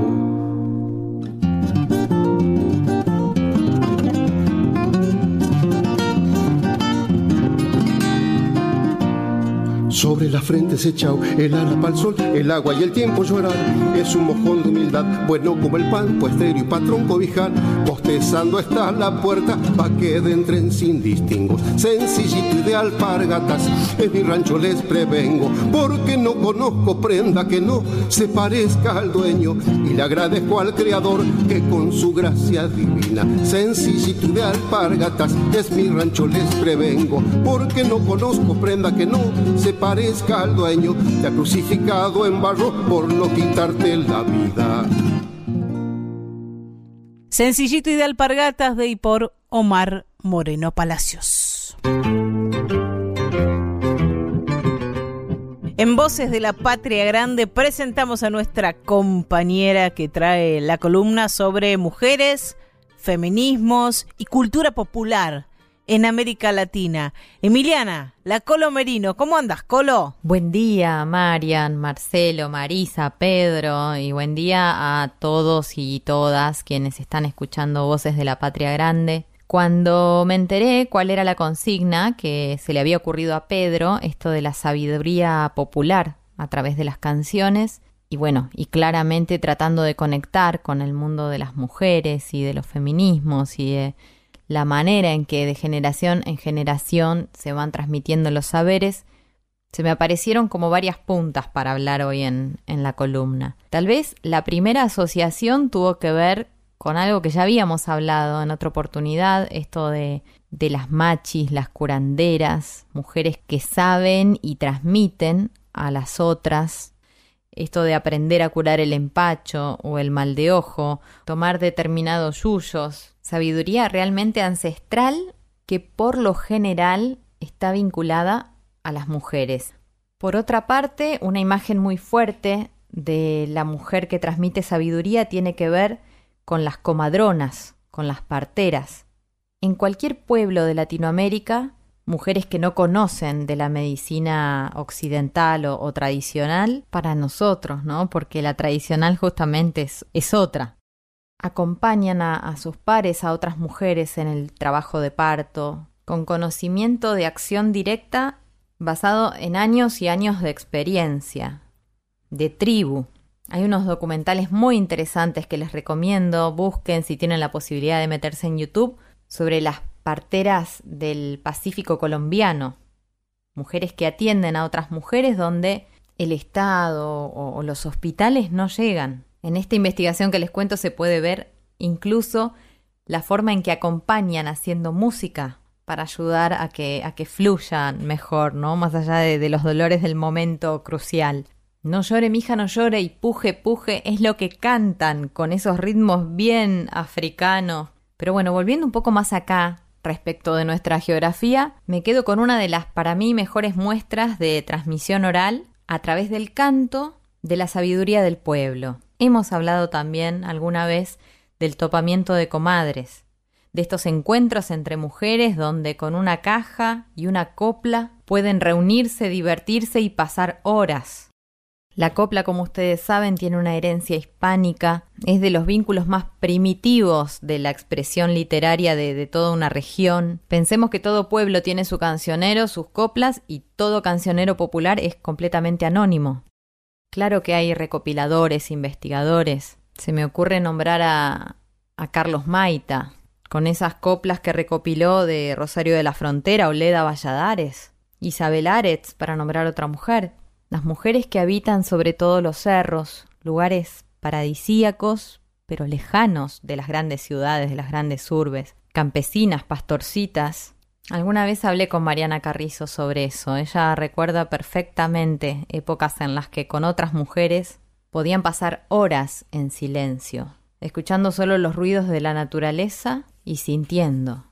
Sobre la frente se echao el ala para el sol, el agua y el tiempo llorar. Es un mojón de humildad, bueno como el pan, pues y patrón cobijar. Bostezando está la puerta pa' que entren sin distingos. Sencillito y de alpargatas, en mi rancho les prevengo, porque no conozco prenda que no se parezca al dueño. Y le agradezco al Creador que con su gracia divina, sencillito y de alpargatas, es mi rancho les prevengo, porque no conozco prenda que no se parezca parezca al dueño, te ha crucificado en barro por no quitarte la vida. Sencillito y de alpargatas de y por Omar Moreno Palacios. En Voces de la Patria Grande presentamos a nuestra compañera que trae la columna sobre mujeres, feminismos y cultura popular en América Latina. Emiliana, la Colo Merino, ¿cómo andas, Colo? Buen día, Marian, Marcelo, Marisa, Pedro, y buen día a todos y todas quienes están escuchando Voces de la Patria Grande. Cuando me enteré cuál era la consigna que se le había ocurrido a Pedro, esto de la sabiduría popular a través de las canciones, y bueno, y claramente tratando de conectar con el mundo de las mujeres y de los feminismos y de la manera en que de generación en generación se van transmitiendo los saberes, se me aparecieron como varias puntas para hablar hoy en, en la columna. Tal vez la primera asociación tuvo que ver con algo que ya habíamos hablado en otra oportunidad, esto de, de las machis, las curanderas, mujeres que saben y transmiten a las otras esto de aprender a curar el empacho o el mal de ojo, tomar determinados yuyos, sabiduría realmente ancestral que por lo general está vinculada a las mujeres. Por otra parte, una imagen muy fuerte de la mujer que transmite sabiduría tiene que ver con las comadronas, con las parteras. En cualquier pueblo de Latinoamérica, mujeres que no conocen de la medicina occidental o, tradicional, para nosotros, ¿no? Porque la tradicional justamente es, es otra acompañan a, sus pares, a otras mujeres en el trabajo de parto, con conocimiento de acción directa basado en años y años de experiencia, de tribu. Hay unos documentales muy interesantes que les recomiendo, busquen si tienen la posibilidad de meterse en YouTube, sobre las parteras del Pacífico colombiano, mujeres que atienden a otras mujeres donde el Estado o los hospitales no llegan. En esta investigación que les cuento se puede ver incluso la forma en que acompañan haciendo música para ayudar a que, a que fluyan mejor, ¿no? Más allá de, de los dolores del momento crucial. No llore, mija, no llore y puje, puje es lo que cantan con esos ritmos bien africanos. Pero bueno, volviendo un poco más acá, respecto de nuestra geografía, me quedo con una de las para mí mejores muestras de transmisión oral a través del canto de la sabiduría del pueblo. Hemos hablado también alguna vez del topamiento de comadres, de estos encuentros entre mujeres donde con una caja y una copla pueden reunirse, divertirse y pasar horas. La copla, como ustedes saben, tiene una herencia hispánica, es de los vínculos más primitivos de la expresión literaria de, toda una región. Pensemos que todo pueblo tiene su cancionero, sus coplas, y todo cancionero popular es completamente anónimo. Claro que hay recopiladores, investigadores. Se me ocurre nombrar a, a Carlos Maita, con esas coplas que recopiló de Rosario de la Frontera o Leda Valladares, Isabel Aretz, para nombrar otra mujer las mujeres que habitan sobre todos los cerros, lugares paradisíacos, pero lejanos de las grandes ciudades, de las grandes urbes, campesinas, pastorcitas. Alguna vez hablé con Mariana Carrizo sobre eso. Ella recuerda perfectamente épocas en las que con otras mujeres podían pasar horas en silencio, escuchando solo los ruidos de la naturaleza y sintiendo,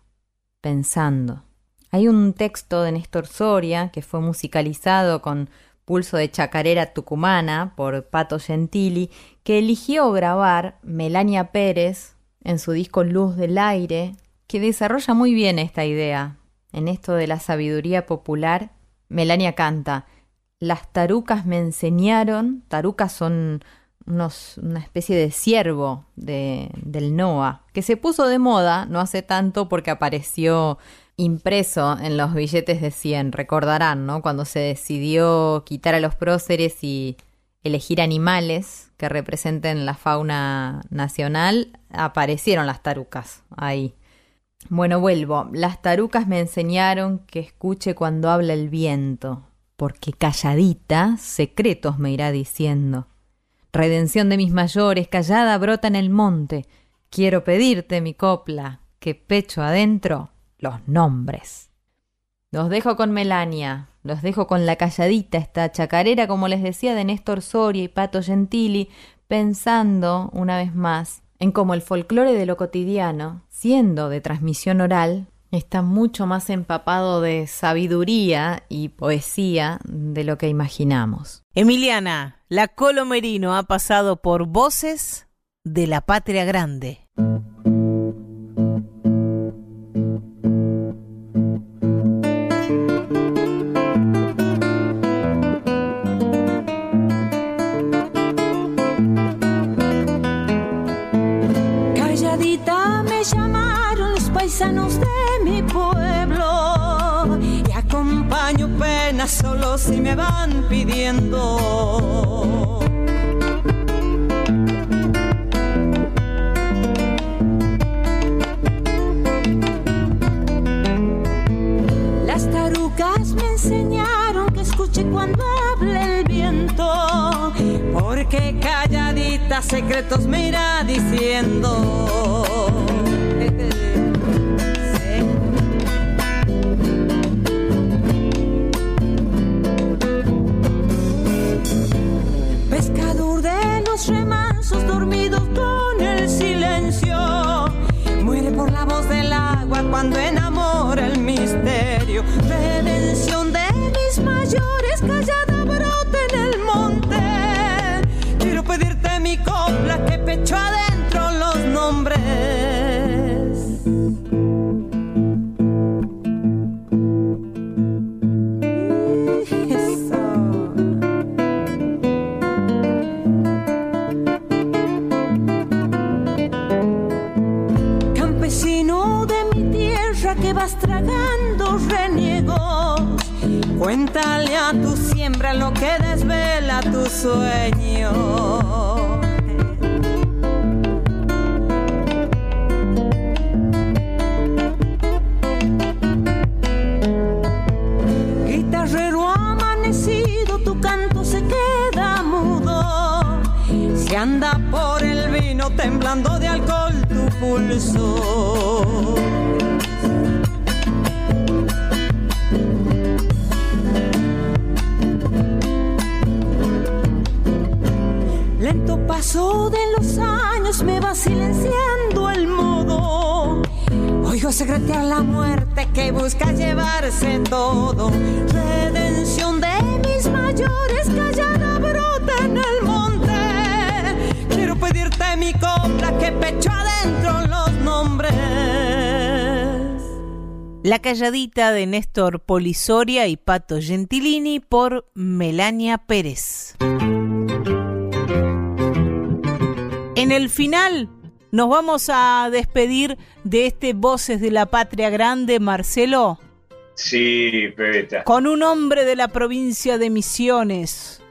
pensando. Hay un texto de Néstor Soria que fue musicalizado con Pulso de Chacarera Tucumana por Pato Gentili, que eligió grabar Melania Pérez en su disco Luz del Aire, que desarrolla muy bien esta idea. En esto de la sabiduría popular, Melania canta, las tarucas me enseñaron, tarucas son unos, una especie de ciervo de, del NOA, que se puso de moda no hace tanto porque apareció impreso en los billetes de 100, recordarán, ¿no? Cuando se decidió quitar a los próceres y elegir animales que representen la fauna nacional, aparecieron las tarucas ahí. Bueno, vuelvo. Las tarucas me enseñaron que escuche cuando habla el viento, porque calladita secretos me irá diciendo. Redención de mis mayores, callada brota en el monte. Quiero pedirte, mi copla, que pecho adentro los nombres. Los dejo con Melania, los dejo con la calladita, esta chacarera, como les decía, de Néstor Soria y Pato Gentili, pensando, una vez más, en cómo el folclore de lo cotidiano, siendo de transmisión oral, está mucho más empapado de sabiduría y poesía de lo que imaginamos. Emiliana, la Colomerino ha pasado por voces de la patria grande. Si me van pidiendo. Las tarucas me enseñaron que escuche cuando hable el viento, porque calladita secretos me irá diciendo. Cuéntale a tu siembra lo que desvela tu sueño. Guitarrero amanecido, tu canto se queda mudo. Se anda por el vino temblando de alcohol tu pulso. Paso de los años me va silenciando el modo. Oigo secretear la muerte que busca llevarse todo. Redención de mis mayores, callada brota en el monte. Quiero pedirte mi copla que pecho adentro los nombres. La calladita de Néstor Polisoria y Pato Gentilini por Melania Pérez. En el final nos vamos a despedir de este Voces de la Patria Grande, Marcelo. Sí, Peta. Con un hombre de la provincia de Misiones,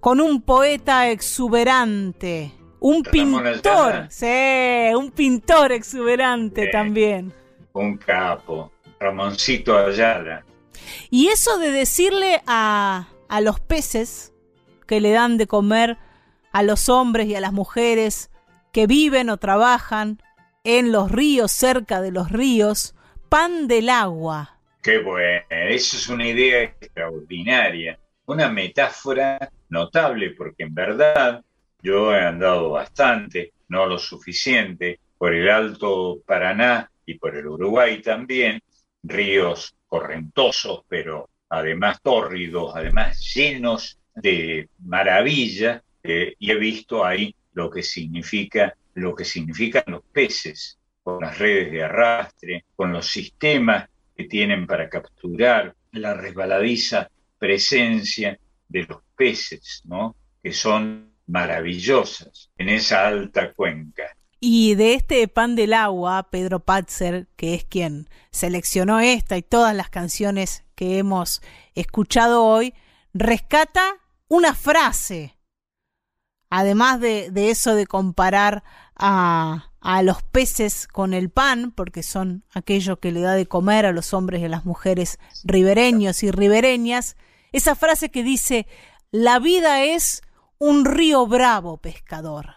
con un poeta exuberante, un pintor, sí, un pintor exuberante también. Un capo. Ramoncito Ayala. Y eso de decirle a, a los peces que le dan de comer a los hombres y a las mujeres que viven o trabajan en los ríos, cerca de los ríos, pan del agua. Qué bueno, eso es una idea extraordinaria, una metáfora notable porque en verdad yo he andado bastante, no lo suficiente, por el Alto Paraná y por el Uruguay también, ríos correntosos, pero además tórridos, además llenos de maravilla, eh, y he visto ahí lo que significa, lo que significan los peces, con las redes de arrastre, con los sistemas que tienen para capturar la resbaladiza presencia de los peces, ¿no? que son maravillosas en esa alta cuenca. Y de este pan del agua, Pedro Patzer, que es quien seleccionó esta y todas las canciones que hemos escuchado hoy, rescata una frase. Además de, eso de comparar a, a los peces con el pan, porque son aquello que le da de comer a los hombres y a las mujeres ribereños y ribereñas, esa frase que dice, la vida es un río bravo, pescador.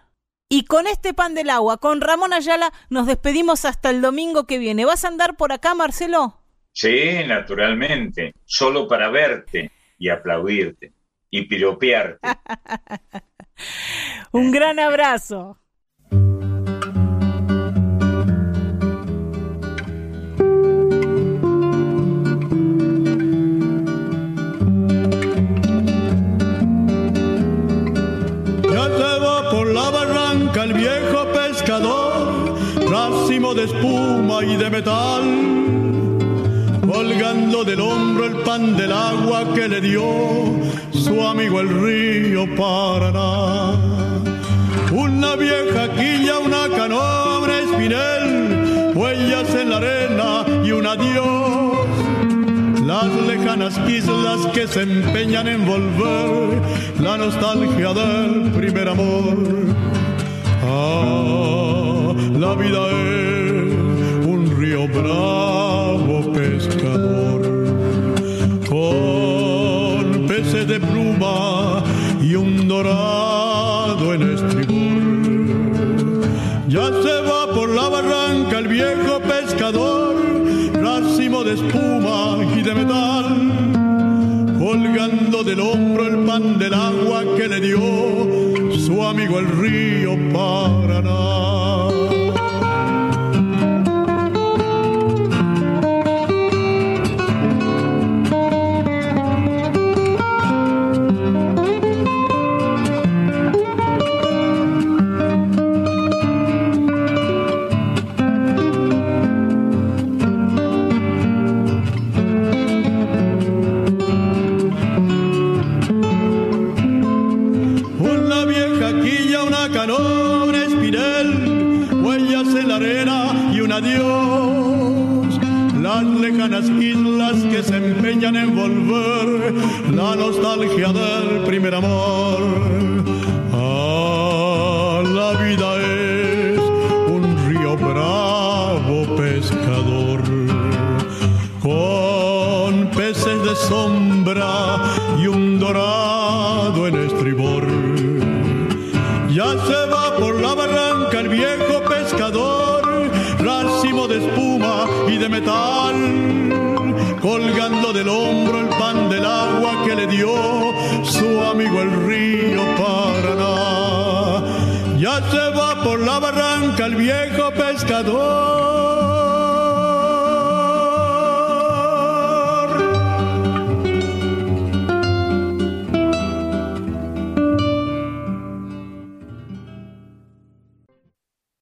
Y con este pan del agua, con Ramón Ayala, nos despedimos hasta el domingo que viene. ¿Vas a andar por acá, Marcelo? Sí, naturalmente. Solo para verte y aplaudirte y piropearte. Un gran abrazo. el viejo pescador, racimo de espuma y de metal, colgando del hombro el pan del agua que le dio su amigo el río Paraná. Una vieja quilla, una canoa, un espinel, huellas en la arena y un adiós. Las lejanas islas que se empeñan en volver la nostalgia del primer amor la vida es bravo pescador con peces de pluma y un dorado en estribor. Ya se va por la barranca el viejo pescador, racimo de espuma y de metal, colgando del hombro el pan del agua que le dio su amigo el río Paraná. Nostalgia del primer amor. Ah, la vida es un río bravo pescador con peces de sombra y un dorado en estribor. Ya se va por la barranca el viejo pescador, racimo de espuma y de metal colgando Barranca el viejo pescador